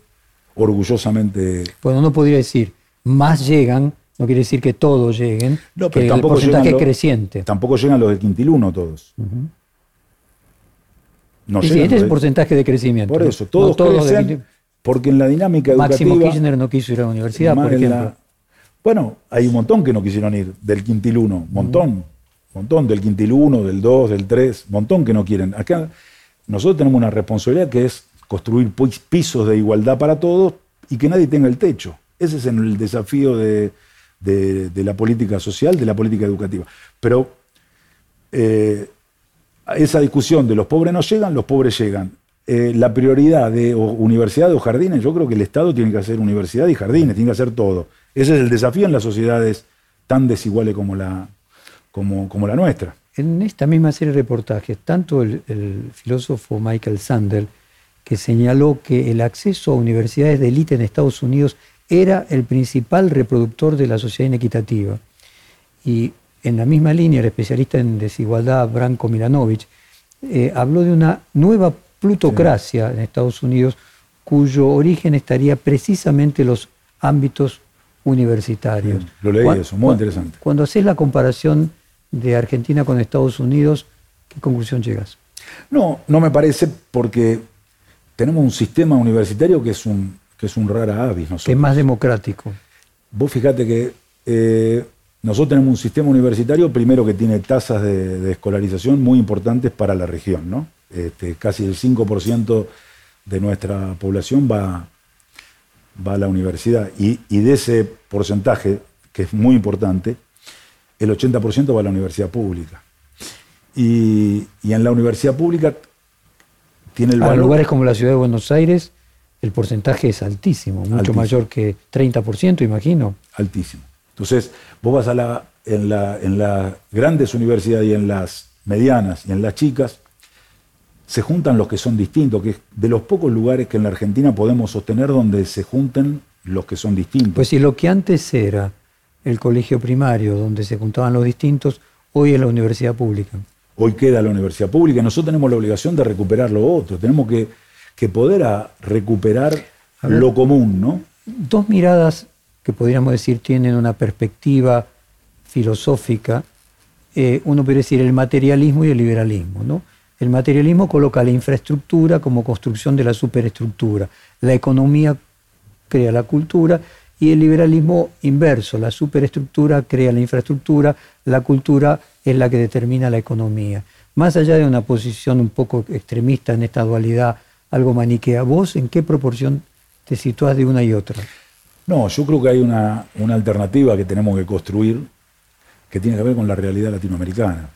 [SPEAKER 3] orgullosamente...
[SPEAKER 2] Bueno, no podría decir más llegan, no quiere decir que todos lleguen,
[SPEAKER 3] No,
[SPEAKER 2] que
[SPEAKER 3] pero
[SPEAKER 2] el
[SPEAKER 3] tampoco
[SPEAKER 2] porcentaje
[SPEAKER 3] llegan
[SPEAKER 2] es
[SPEAKER 3] los-
[SPEAKER 2] creciente.
[SPEAKER 3] Tampoco llegan los del quintil 1 todos. No
[SPEAKER 2] Sí,
[SPEAKER 3] llegan
[SPEAKER 2] este es el porcentaje de crecimiento.
[SPEAKER 3] Por eso, todos,
[SPEAKER 2] No todos
[SPEAKER 3] crecen porque en la dinámica
[SPEAKER 2] Máximo
[SPEAKER 3] educativa...
[SPEAKER 2] Kirchner no quiso ir a la universidad, por
[SPEAKER 3] en
[SPEAKER 2] ejemplo.
[SPEAKER 3] la- bueno, hay un montón que no quisieron ir del quintil 1, montón, montón del quintil 1, del 2, del 3, montón que no quieren. Acá nosotros tenemos una responsabilidad que es construir pi- pisos de igualdad para todos y que nadie tenga el techo. Ese es el desafío de, de- de la política social, de la política educativa. Pero eh, a esa discusión de los pobres no llegan, los pobres llegan. Eh, la prioridad de o universidades o jardines, yo creo que el Estado tiene que hacer universidad y jardines, tiene que hacer todo. Ese es el desafío en las sociedades tan desiguales como la, como, como la nuestra.
[SPEAKER 2] En esta misma serie de reportajes, tanto el, filósofo Michael Sandel, que señaló que el acceso a universidades de élite en Estados Unidos era el principal reproductor de la sociedad inequitativa. Y en la misma línea, el especialista en desigualdad, Branko Milanovic, eh, habló de una nueva plutocracia en Estados Unidos cuyo origen estaría precisamente en los ámbitos universitarios.
[SPEAKER 3] Sí, lo leí
[SPEAKER 2] Cuan-
[SPEAKER 3] eso, muy interesante.
[SPEAKER 2] Cuando haces la comparación de Argentina con Estados Unidos, ¿qué conclusión llegas?
[SPEAKER 3] No, no me parece porque tenemos un sistema universitario que es un, que es un rara avis.
[SPEAKER 2] Que es
[SPEAKER 3] nosotros.
[SPEAKER 2] más democrático.
[SPEAKER 3] Vos fijate que eh, nosotros tenemos un sistema universitario, primero que tiene tasas de, escolarización muy importantes para la región, ¿no? Este, casi el 5% de nuestra población va, va a la universidad y, de ese porcentaje, que es muy importante, el 80% va a la universidad pública. Y, en la universidad pública tiene el valor...
[SPEAKER 2] En lugares como la ciudad de Buenos Aires, el porcentaje es altísimo, mucho mayor que 30%, imagino.
[SPEAKER 3] Altísimo. Entonces, vos vas a la, en, la, en las grandes universidades y en las medianas y en las chicas, se juntan los que son distintos, que es de los pocos lugares que en la Argentina podemos sostener donde se junten los que son distintos.
[SPEAKER 2] Pues si lo que antes era el colegio primario, donde se juntaban los distintos, hoy es la universidad pública.
[SPEAKER 3] Hoy queda la universidad pública. Nosotros tenemos la obligación de recuperar lo otro. Tenemos que, poder recuperar lo común, ¿no?
[SPEAKER 2] Dos miradas que podríamos decir tienen una perspectiva filosófica. Eh, uno puede decir el materialismo y el liberalismo, ¿no? El materialismo coloca la infraestructura como construcción de la superestructura. La economía crea la cultura y el liberalismo inverso. La superestructura crea la infraestructura, la cultura es la que determina la economía. Más allá de una posición un poco extremista en esta dualidad, algo maniquea, ¿vos en qué proporción te situás de una y otra?
[SPEAKER 3] No, yo creo que hay una, alternativa que tenemos que construir que tiene que ver con la realidad latinoamericana.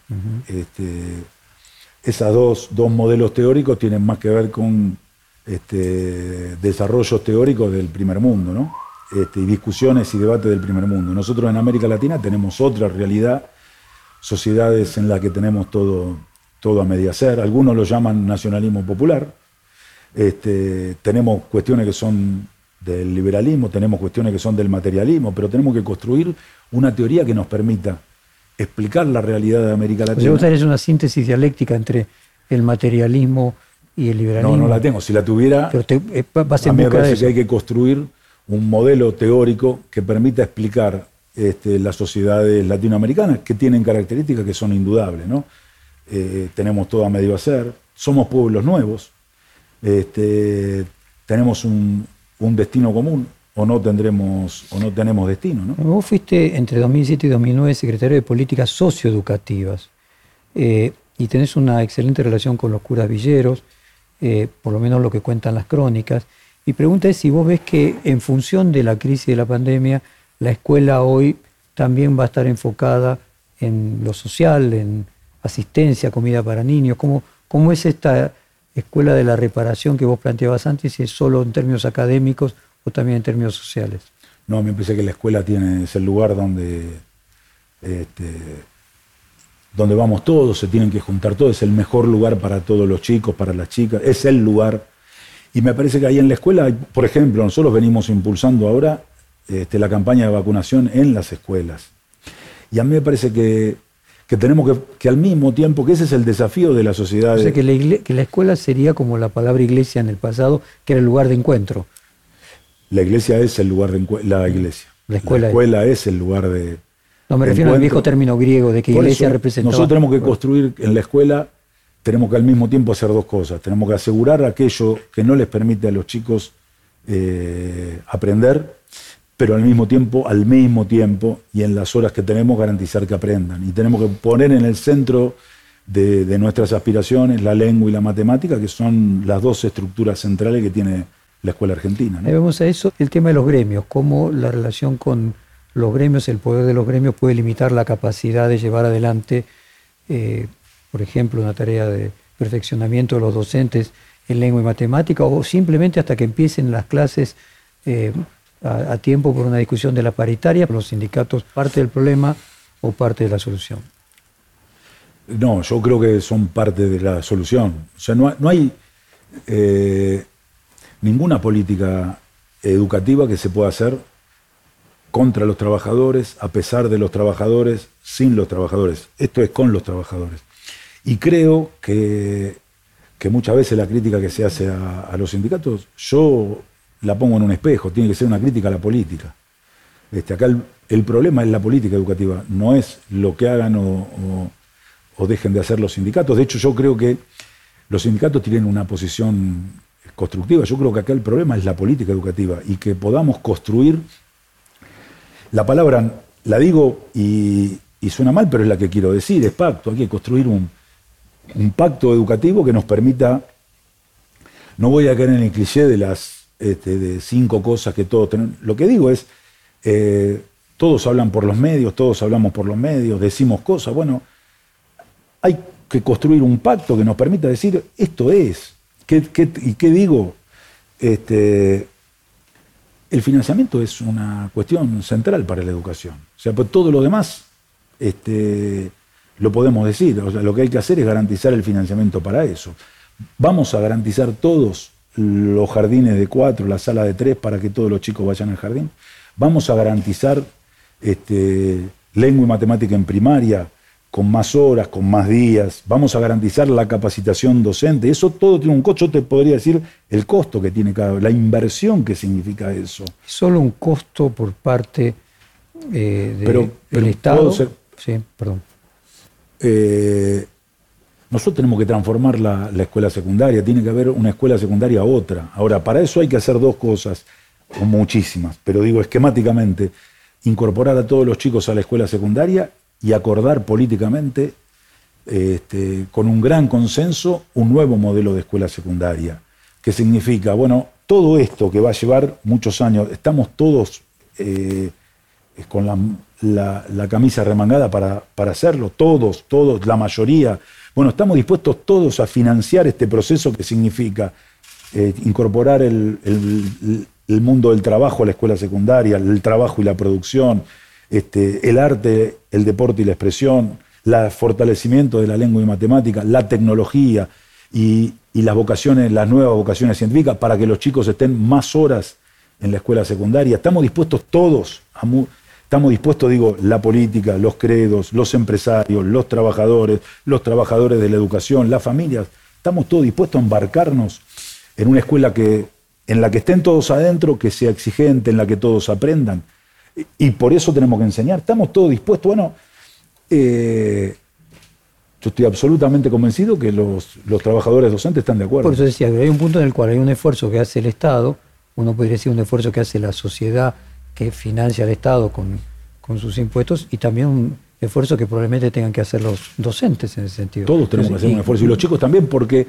[SPEAKER 3] Esos dos, dos modelos teóricos tienen más que ver con este, desarrollos teóricos del primer mundo, ¿no? Este, y discusiones y debates del primer mundo. Nosotros en América Latina tenemos otra realidad, sociedades en las que tenemos todo, todo a mediacer. Algunos lo llaman nacionalismo popular. Este, tenemos cuestiones que son del liberalismo, tenemos cuestiones que son del materialismo, pero tenemos que construir una teoría que nos permita explicar la realidad de América Latina.
[SPEAKER 2] ¿Usted es una síntesis dialéctica entre el materialismo y el liberalismo?
[SPEAKER 3] No, no la tengo. Si la tuviera,
[SPEAKER 2] Pero eh, a
[SPEAKER 3] mí me parece que hay que construir un modelo teórico que permita explicar este, las sociedades latinoamericanas que tienen características que son indudables. ¿no? Eh, tenemos todo a medio hacer, somos pueblos nuevos, este, tenemos un destino común, o no tendremos o no tenemos destino. ¿no?
[SPEAKER 2] Vos fuiste entre 2007 y 2009 secretario de Políticas Socioeducativas eh, y tenés una excelente relación con los curas villeros, eh, por lo menos lo que cuentan las crónicas. Mi pregunta es si vos ves que en función de la crisis de la pandemia, la escuela hoy también va a estar enfocada en lo social, en asistencia, comida para niños. ¿Cómo, cómo es esta escuela de la reparación que vos planteabas antes, si es solo en términos académicos o también en términos sociales?
[SPEAKER 3] No, me parece que la escuela tiene, es el lugar donde, este, donde vamos todos, se tienen que juntar todos, es el mejor lugar para todos los chicos, para las chicas, es el lugar. Y me parece que ahí en la escuela, por ejemplo, nosotros venimos impulsando ahora este, la campaña de vacunación en las escuelas. Y a mí me parece que, tenemos que, que, al mismo tiempo, que ese es el desafío de la sociedad. O
[SPEAKER 2] sea, que la, que la escuela sería como la palabra iglesia en el pasado, que era el lugar de encuentro.
[SPEAKER 3] La iglesia es el lugar de la iglesia. La escuela, es. el lugar de.
[SPEAKER 2] No me refiero al viejo término griego de que iglesia representa.
[SPEAKER 3] Nosotros tenemos que construir en la escuela, tenemos que al mismo tiempo hacer dos cosas. Tenemos que asegurar aquello que no les permite a los chicos eh, aprender, pero al mismo tiempo, al mismo tiempo, y en las horas que tenemos, garantizar que aprendan. Y tenemos que poner en el centro de, de nuestras aspiraciones la lengua y la matemática, que son las dos estructuras centrales que tiene la escuela argentina.
[SPEAKER 2] vemos a eso el tema de los gremios, cómo la relación con los gremios, el poder de los gremios puede limitar la capacidad de llevar adelante, eh, por ejemplo, una tarea de perfeccionamiento de los docentes en lengua y matemática o simplemente hasta que empiecen las clases eh, a, tiempo por una discusión de la paritaria, los sindicatos parte del problema o parte de la solución.
[SPEAKER 3] No, yo creo que son parte de la solución. O sea, no, hay eh, ninguna política educativa que se pueda hacer contra los trabajadores, a pesar de los trabajadores, sin los trabajadores. Esto es con los trabajadores. Y creo que, muchas veces la crítica que se hace a, los sindicatos, yo la pongo en un espejo, tiene que ser una crítica a la política. Este, acá el, problema es la política educativa, no es lo que hagan o, o dejen de hacer los sindicatos. De hecho, yo creo que los sindicatos tienen una posición constructiva. Yo creo que acá el problema es la política educativa y que podamos construir. La palabra la digo y, suena mal, pero es la que quiero decir, es pacto. Hay que construir un, pacto educativo que nos permita, no voy a caer en el cliché de las este, de cinco cosas que todos tenemos. Lo que digo es, eh, todos hablan por los medios, todos hablamos por los medios, decimos cosas. Bueno, hay que construir un pacto que nos permita decir, esto es. Y qué digo? Este, el financiamiento es una cuestión central para la educación. O sea, pues todo lo demás este, lo podemos decir. O sea, lo que hay que hacer es garantizar el financiamiento para eso. Vamos a garantizar todos los jardines de cuatro, la sala de tres, para que todos los chicos vayan al jardín. Vamos a garantizar este, lengua y matemática en primaria con más horas, con más días, vamos a garantizar la capacitación docente. Eso todo tiene un costo, yo te podría decir el costo que tiene cada, la inversión que significa eso.
[SPEAKER 2] Solo un costo por parte eh, del Estado. Sí, perdón.
[SPEAKER 3] Eh, nosotros tenemos que transformar la, la, escuela secundaria, tiene que haber una escuela secundaria a otra. Ahora, para eso hay que hacer dos cosas, o muchísimas, pero digo esquemáticamente, incorporar a todos los chicos a la escuela secundaria y acordar políticamente, este, con un gran consenso, un nuevo modelo de escuela secundaria, que significa, bueno, todo esto que va a llevar muchos años, estamos todos eh, con la, camisa remangada para, hacerlo, todos, todos, la mayoría. Bueno, estamos dispuestos todos a financiar este proceso que significa eh, incorporar el, el, mundo del trabajo a la escuela secundaria, el trabajo y la producción, este, el arte, el deporte y la expresión, el fortalecimiento de la lengua y matemática, la tecnología y, las nuevas vocaciones científicas para que los chicos estén más horas en la escuela secundaria. Estamos dispuestos todos, estamos dispuestos, digo, la política, los credos, los empresarios, los trabajadores, los trabajadores de la educación, las familias, estamos todos dispuestos a embarcarnos en una escuela que, en la que estén todos adentro, que sea exigente, en la que todos aprendan y por eso tenemos que enseñar. Estamos todos dispuestos. Bueno, eh, yo estoy absolutamente convencido que los, trabajadores docentes están de acuerdo.
[SPEAKER 2] Por eso decía, hay un punto en el cual hay un esfuerzo que hace el Estado, uno podría decir un esfuerzo que hace la sociedad que financia al Estado con, con sus impuestos y también un esfuerzo que probablemente tengan que hacer los docentes en ese sentido.
[SPEAKER 3] Todos tenemos que hacer un esfuerzo y los chicos también porque,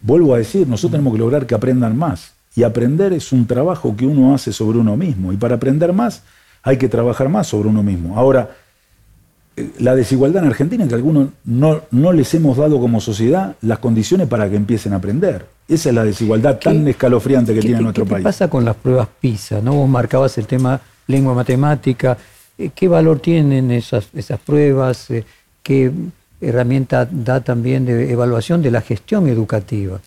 [SPEAKER 3] vuelvo a decir, nosotros tenemos que lograr que aprendan más. Y aprender es un trabajo que uno hace sobre uno mismo. Y para aprender más hay que trabajar más sobre uno mismo. Ahora, eh, la desigualdad en Argentina es que algunos no, no, les hemos dado como sociedad las condiciones para que empiecen a aprender. Esa es la desigualdad tan escalofriante que tiene nuestro país.
[SPEAKER 2] ¿Qué pasa con las pruebas PISA? ¿no? Vos marcabas el tema lengua matemática. Eh, ¿Qué valor tienen esas, esas pruebas? Eh, ¿Qué herramienta da también de evaluación de la gestión educativa?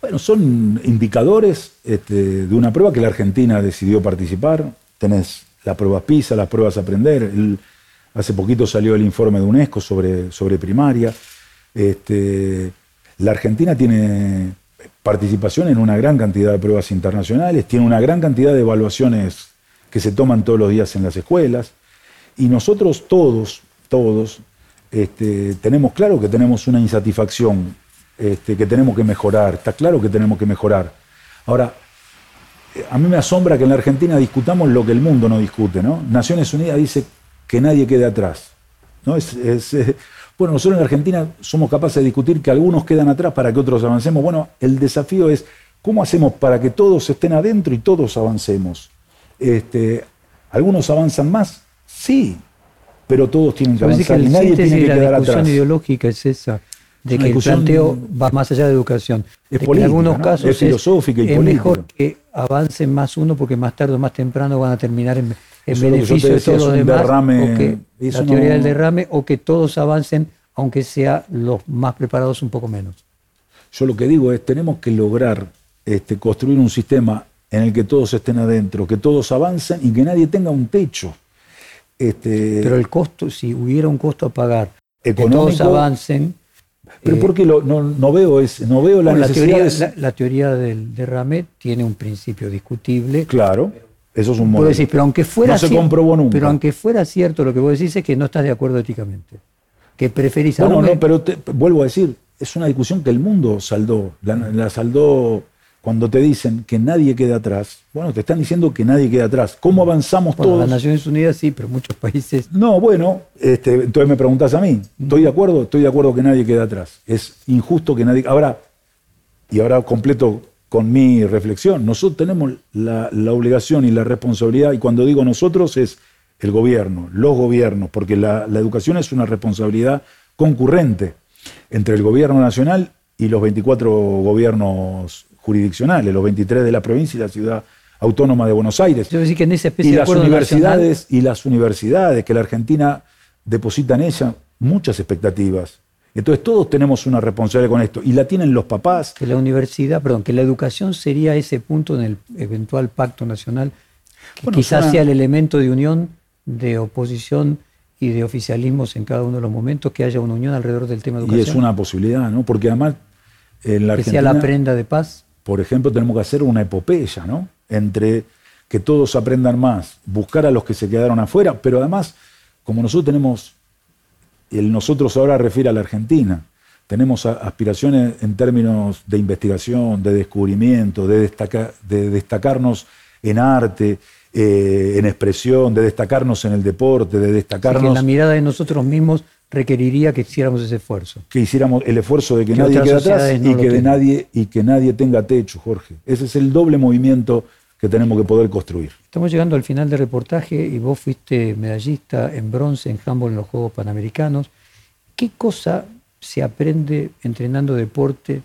[SPEAKER 3] Bueno, son indicadores este, de una prueba que la Argentina decidió participar. Tenés las pruebas PISA, las pruebas Aprender. hace poquito salió el informe de UNESCO sobre, sobre primaria. Este, la Argentina tiene participación en una gran cantidad de pruebas internacionales, tiene una gran cantidad de evaluaciones que se toman todos los días en las escuelas. Y nosotros todos, todos, este, tenemos claro que tenemos una insatisfacción, este, que tenemos que mejorar, está claro que tenemos que mejorar. Ahora, a mí me asombra que en la Argentina discutamos lo que el mundo no discute, ¿no? Naciones Unidas dice que nadie quede atrás. ¿no? Es, bueno, nosotros en la Argentina somos capaces de discutir que algunos quedan atrás para que otros avancemos. Bueno, el desafío es cómo hacemos para que todos estén adentro y todos avancemos. Este, ¿Algunos avanzan más? Sí, pero todos tienen que avanzar y nadie tiene que quedar atrás. La discusión
[SPEAKER 2] ideológica es esa de que el planteo va más allá de educación.
[SPEAKER 3] Es en algunos casos es filosófica y
[SPEAKER 2] es, mejor que avancen más uno porque más tarde o más temprano van a terminar en, beneficio de todos los demás. o que la teoría del derrame o que todos avancen aunque sea los más preparados un poco menos.
[SPEAKER 3] Yo lo que digo es tenemos que lograr este, construir un sistema en el que todos estén adentro, que todos avancen y que nadie tenga un techo.
[SPEAKER 2] Este, Pero el costo, si hubiera un costo a pagar, que todos avancen,
[SPEAKER 3] pero eh, porque no, no, veo es, no veo la necesidad
[SPEAKER 2] la teoría, la, teoría del derrame tiene un principio discutible.
[SPEAKER 3] Claro, eso es un modelo.
[SPEAKER 2] Decir, pero aunque fuera
[SPEAKER 3] no se comprobó nunca.
[SPEAKER 2] Pero aunque fuera cierto, lo que vos decís es que no estás de acuerdo éticamente. Que preferís
[SPEAKER 3] No, no, pero vuelvo a decir, es una discusión que el mundo saldó. La, saldó cuando te dicen que nadie queda atrás, bueno, te están diciendo que nadie queda atrás. ¿Cómo avanzamos
[SPEAKER 2] Bueno,
[SPEAKER 3] todos?
[SPEAKER 2] las Naciones Unidas sí, pero muchos países.
[SPEAKER 3] No, bueno, este, entonces me preguntás a mí. ¿Estoy de acuerdo? Estoy de acuerdo que nadie quede atrás. Es injusto que nadie. Ahora, y ahora completo con mi reflexión, nosotros tenemos la, la obligación y la responsabilidad, y cuando digo nosotros es el gobierno, los gobiernos, porque la, la educación es una responsabilidad concurrente entre el gobierno nacional y los 24 gobiernos jurisdiccionales, los 23 de la provincia y la ciudad autónoma de Buenos Aires
[SPEAKER 2] Yo decir que en esa especie
[SPEAKER 3] y
[SPEAKER 2] de
[SPEAKER 3] las universidades y las universidades que la Argentina deposita en ella muchas expectativas. Entonces todos tenemos una responsabilidad con esto y la tienen los papás.
[SPEAKER 2] que la universidad, perdón, que la educación sería ese punto en el eventual pacto nacional, que
[SPEAKER 3] Bueno,
[SPEAKER 2] quizás sea el elemento de unión, de oposición y de oficialismos en cada uno de los momentos, que haya una unión alrededor del tema
[SPEAKER 3] Y
[SPEAKER 2] educación.
[SPEAKER 3] es una posibilidad, ¿no? Porque además en la
[SPEAKER 2] que sea la prenda de paz.
[SPEAKER 3] Por ejemplo, tenemos que hacer una epopeya, ¿no? Entre que todos aprendan más, buscar a los que se quedaron afuera, pero además, como nosotros tenemos, el nosotros ahora refiere a la Argentina, tenemos aspiraciones en términos de investigación, de descubrimiento, de, destaca- de destacarnos en arte, eh, en expresión, de destacarnos en el deporte, de
[SPEAKER 2] Así que
[SPEAKER 3] destacarnos
[SPEAKER 2] la mirada de nosotros mismos requeriría que hiciéramos ese esfuerzo.
[SPEAKER 3] que hiciéramos el esfuerzo de que,
[SPEAKER 2] Que
[SPEAKER 3] nadie quede atrás
[SPEAKER 2] no
[SPEAKER 3] y que, de nadie, y que nadie tenga techo, Jorge. Ese es el doble movimiento que tenemos que poder construir.
[SPEAKER 2] Estamos llegando al final del reportaje y vos fuiste medallista en bronce en handball en los Juegos Panamericanos. ¿Qué cosa se aprende entrenando deporte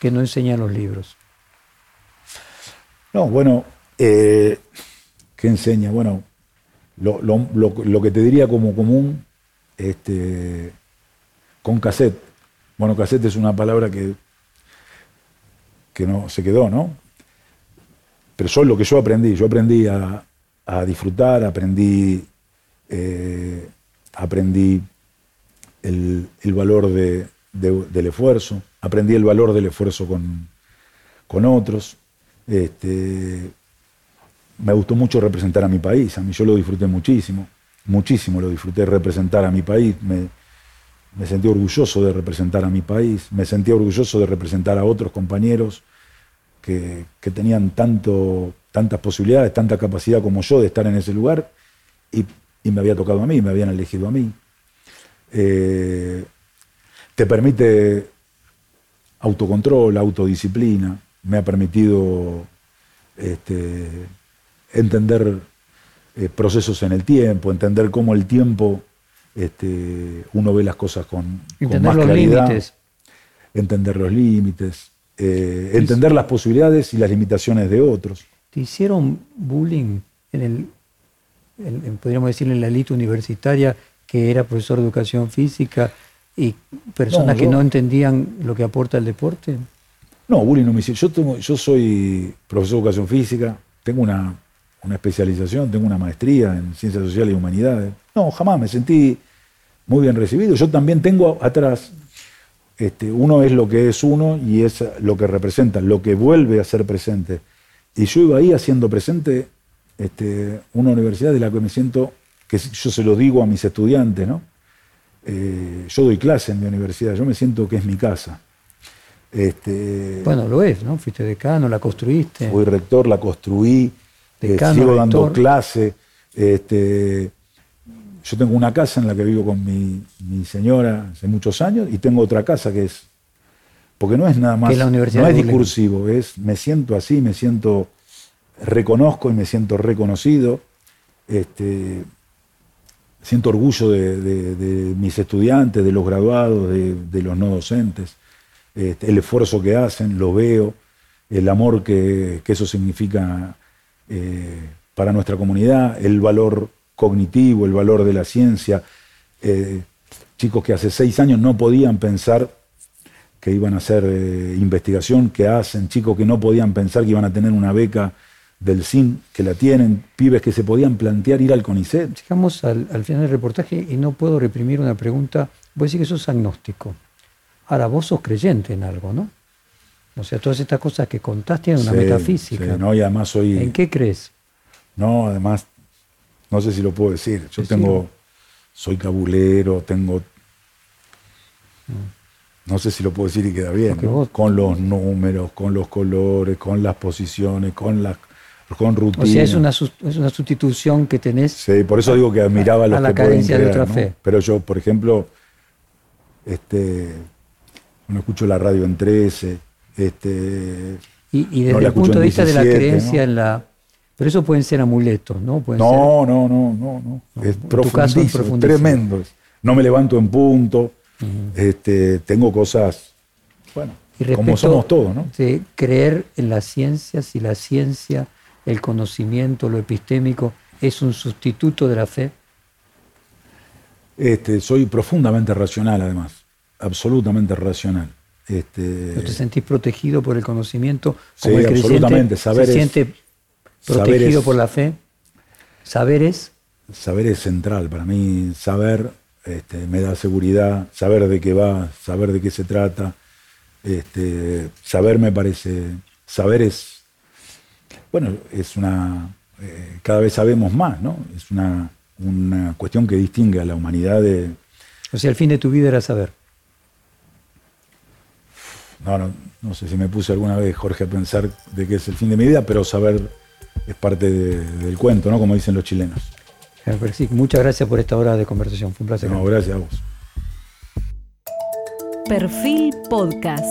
[SPEAKER 2] que no enseñan los libros?
[SPEAKER 3] No, bueno, eh, ¿qué enseña? Bueno, lo, lo- lo- lo que te diría como común, este, con cassette. Bueno, cassette es una palabra que, que no se quedó, ¿no? Pero yo lo que yo aprendí, yo aprendí a, disfrutar, aprendí, eh, aprendí el, valor de- de- del esfuerzo, aprendí el valor del esfuerzo con, con otros. Este, me gustó mucho representar a mi país, a mí yo lo disfruté muchísimo, muchísimo lo disfruté representar a mi país, me, me sentí orgulloso de representar a mi país, me sentí orgulloso de representar a otros compañeros que, que tenían tanto, tantas posibilidades, tanta capacidad como yo de estar en ese lugar y, y me había tocado a mí, me habían elegido a mí. Eh, te permite autocontrol, autodisciplina, me ha permitido este, entender eh, procesos en el tiempo, entender cómo el tiempo este, uno ve las cosas con, más
[SPEAKER 2] los
[SPEAKER 3] claridad,
[SPEAKER 2] límites.
[SPEAKER 3] entender los límites, eh, entender las posibilidades y las limitaciones de otros.
[SPEAKER 2] ¿Te hicieron bullying en el, en- podríamos decir, en la élite universitaria que era profesor de educación física y personas
[SPEAKER 3] No,
[SPEAKER 2] que no entendían lo que aporta el deporte?
[SPEAKER 3] No, bullying no me hicieron. Yo, tengo, yo soy profesor de educación física, tengo una, una especialización, tengo una maestría en ciencias sociales y humanidades. No, jamás me sentí muy bien recibido. Yo también tengo atrás, este, uno es lo que es uno y es lo que representa, lo que vuelve a ser presente. Y yo iba ahí haciendo presente este, una universidad de la que me siento, que yo se lo digo a mis estudiantes, ¿no? Eh, yo doy clase en mi universidad, yo me siento que es mi casa. Este,
[SPEAKER 2] Bueno, lo es, ¿no? Fuiste decano, la construiste.
[SPEAKER 3] Fui rector, la construí,
[SPEAKER 2] Decano,
[SPEAKER 3] sigo dando
[SPEAKER 2] rector.
[SPEAKER 3] clase. Este, yo tengo una casa en la que vivo con mi, mi señora hace muchos años y tengo otra casa que es, porque no es nada más,
[SPEAKER 2] es la Universidad
[SPEAKER 3] no es discursivo, es me siento así, me siento, reconozco y me siento reconocido. Este, siento orgullo de, de- de mis estudiantes, de los graduados, de, de los no docentes, este, el esfuerzo que hacen, lo veo, el amor que, que eso significa eh, para nuestra comunidad, el valor cognitivo, el valor de la ciencia. Eh, chicos que hace seis años no podían pensar que iban a hacer eh, investigación, que hacen, chicos que no podían pensar que iban a tener una beca del CIN, que la tienen, pibes que se podían plantear ir al CONICET.
[SPEAKER 2] Llegamos al, al final del reportaje y no puedo reprimir una pregunta. Vos decís que sos agnóstico. Ahora, vos sos creyente en algo, ¿no? O sea, todas estas cosas que contaste tienen una
[SPEAKER 3] Sí,
[SPEAKER 2] metafísica.
[SPEAKER 3] sí, no, y además soy...
[SPEAKER 2] ¿En qué crees?
[SPEAKER 3] No, además, no sé si lo puedo decir. Yo tengo, soy cabulero, tengo, no sé si lo puedo decir y queda bien, ¿no?
[SPEAKER 2] vos-
[SPEAKER 3] con los números, con los colores, con las posiciones, con las con
[SPEAKER 2] O
[SPEAKER 3] rutinas.
[SPEAKER 2] sea, es una, es una sustitución que tenés.
[SPEAKER 3] Sí, por eso digo que admiraba a los
[SPEAKER 2] la
[SPEAKER 3] que pueden
[SPEAKER 2] carencia de otra
[SPEAKER 3] ¿no?
[SPEAKER 2] fe.
[SPEAKER 3] Pero yo, por ejemplo, este, no escucho la radio en 13, este,
[SPEAKER 2] Y, desde el punto de vista de la
[SPEAKER 3] 17,
[SPEAKER 2] creencia
[SPEAKER 3] ¿no?
[SPEAKER 2] en la. Pero eso pueden ser amuletos, ¿no? Pueden
[SPEAKER 3] no, no, no, no, no,
[SPEAKER 2] No,
[SPEAKER 3] es profundísimo, tremendo. No me levanto en punto, este, tengo cosas, bueno, como somos todos, ¿no?
[SPEAKER 2] de creer en la ciencia, si la ciencia, el conocimiento, lo epistémico, es un sustituto de la fe.
[SPEAKER 3] Este, soy profundamente racional, además, absolutamente racional. Este,
[SPEAKER 2] ¿No te sentís protegido por el conocimiento?
[SPEAKER 3] Sí,
[SPEAKER 2] Como el creyente
[SPEAKER 3] absolutamente. Saber
[SPEAKER 2] se
[SPEAKER 3] es-
[SPEAKER 2] siente
[SPEAKER 3] saber
[SPEAKER 2] protegido
[SPEAKER 3] es-
[SPEAKER 2] por la fe. Saberes,
[SPEAKER 3] saber es central para mí. Saber este, me da seguridad, saber de qué va, saber de qué se trata. Este, saber me parece. Saber es. Bueno, es una. eh, cada vez sabemos más, ¿no? Es una, una cuestión que distingue a la humanidad de.
[SPEAKER 2] o sea, el fin de tu vida era saber.
[SPEAKER 3] No, no, no sé si me puse alguna vez, Jorge, a pensar de qué es el fin de mi vida, pero saber es parte de- del cuento, ¿no? Como dicen los chilenos.
[SPEAKER 2] Jaime Persic, muchas gracias por esta hora de conversación. Fue un placer.
[SPEAKER 3] No, gracias a vos.
[SPEAKER 1] Perfil Podcast.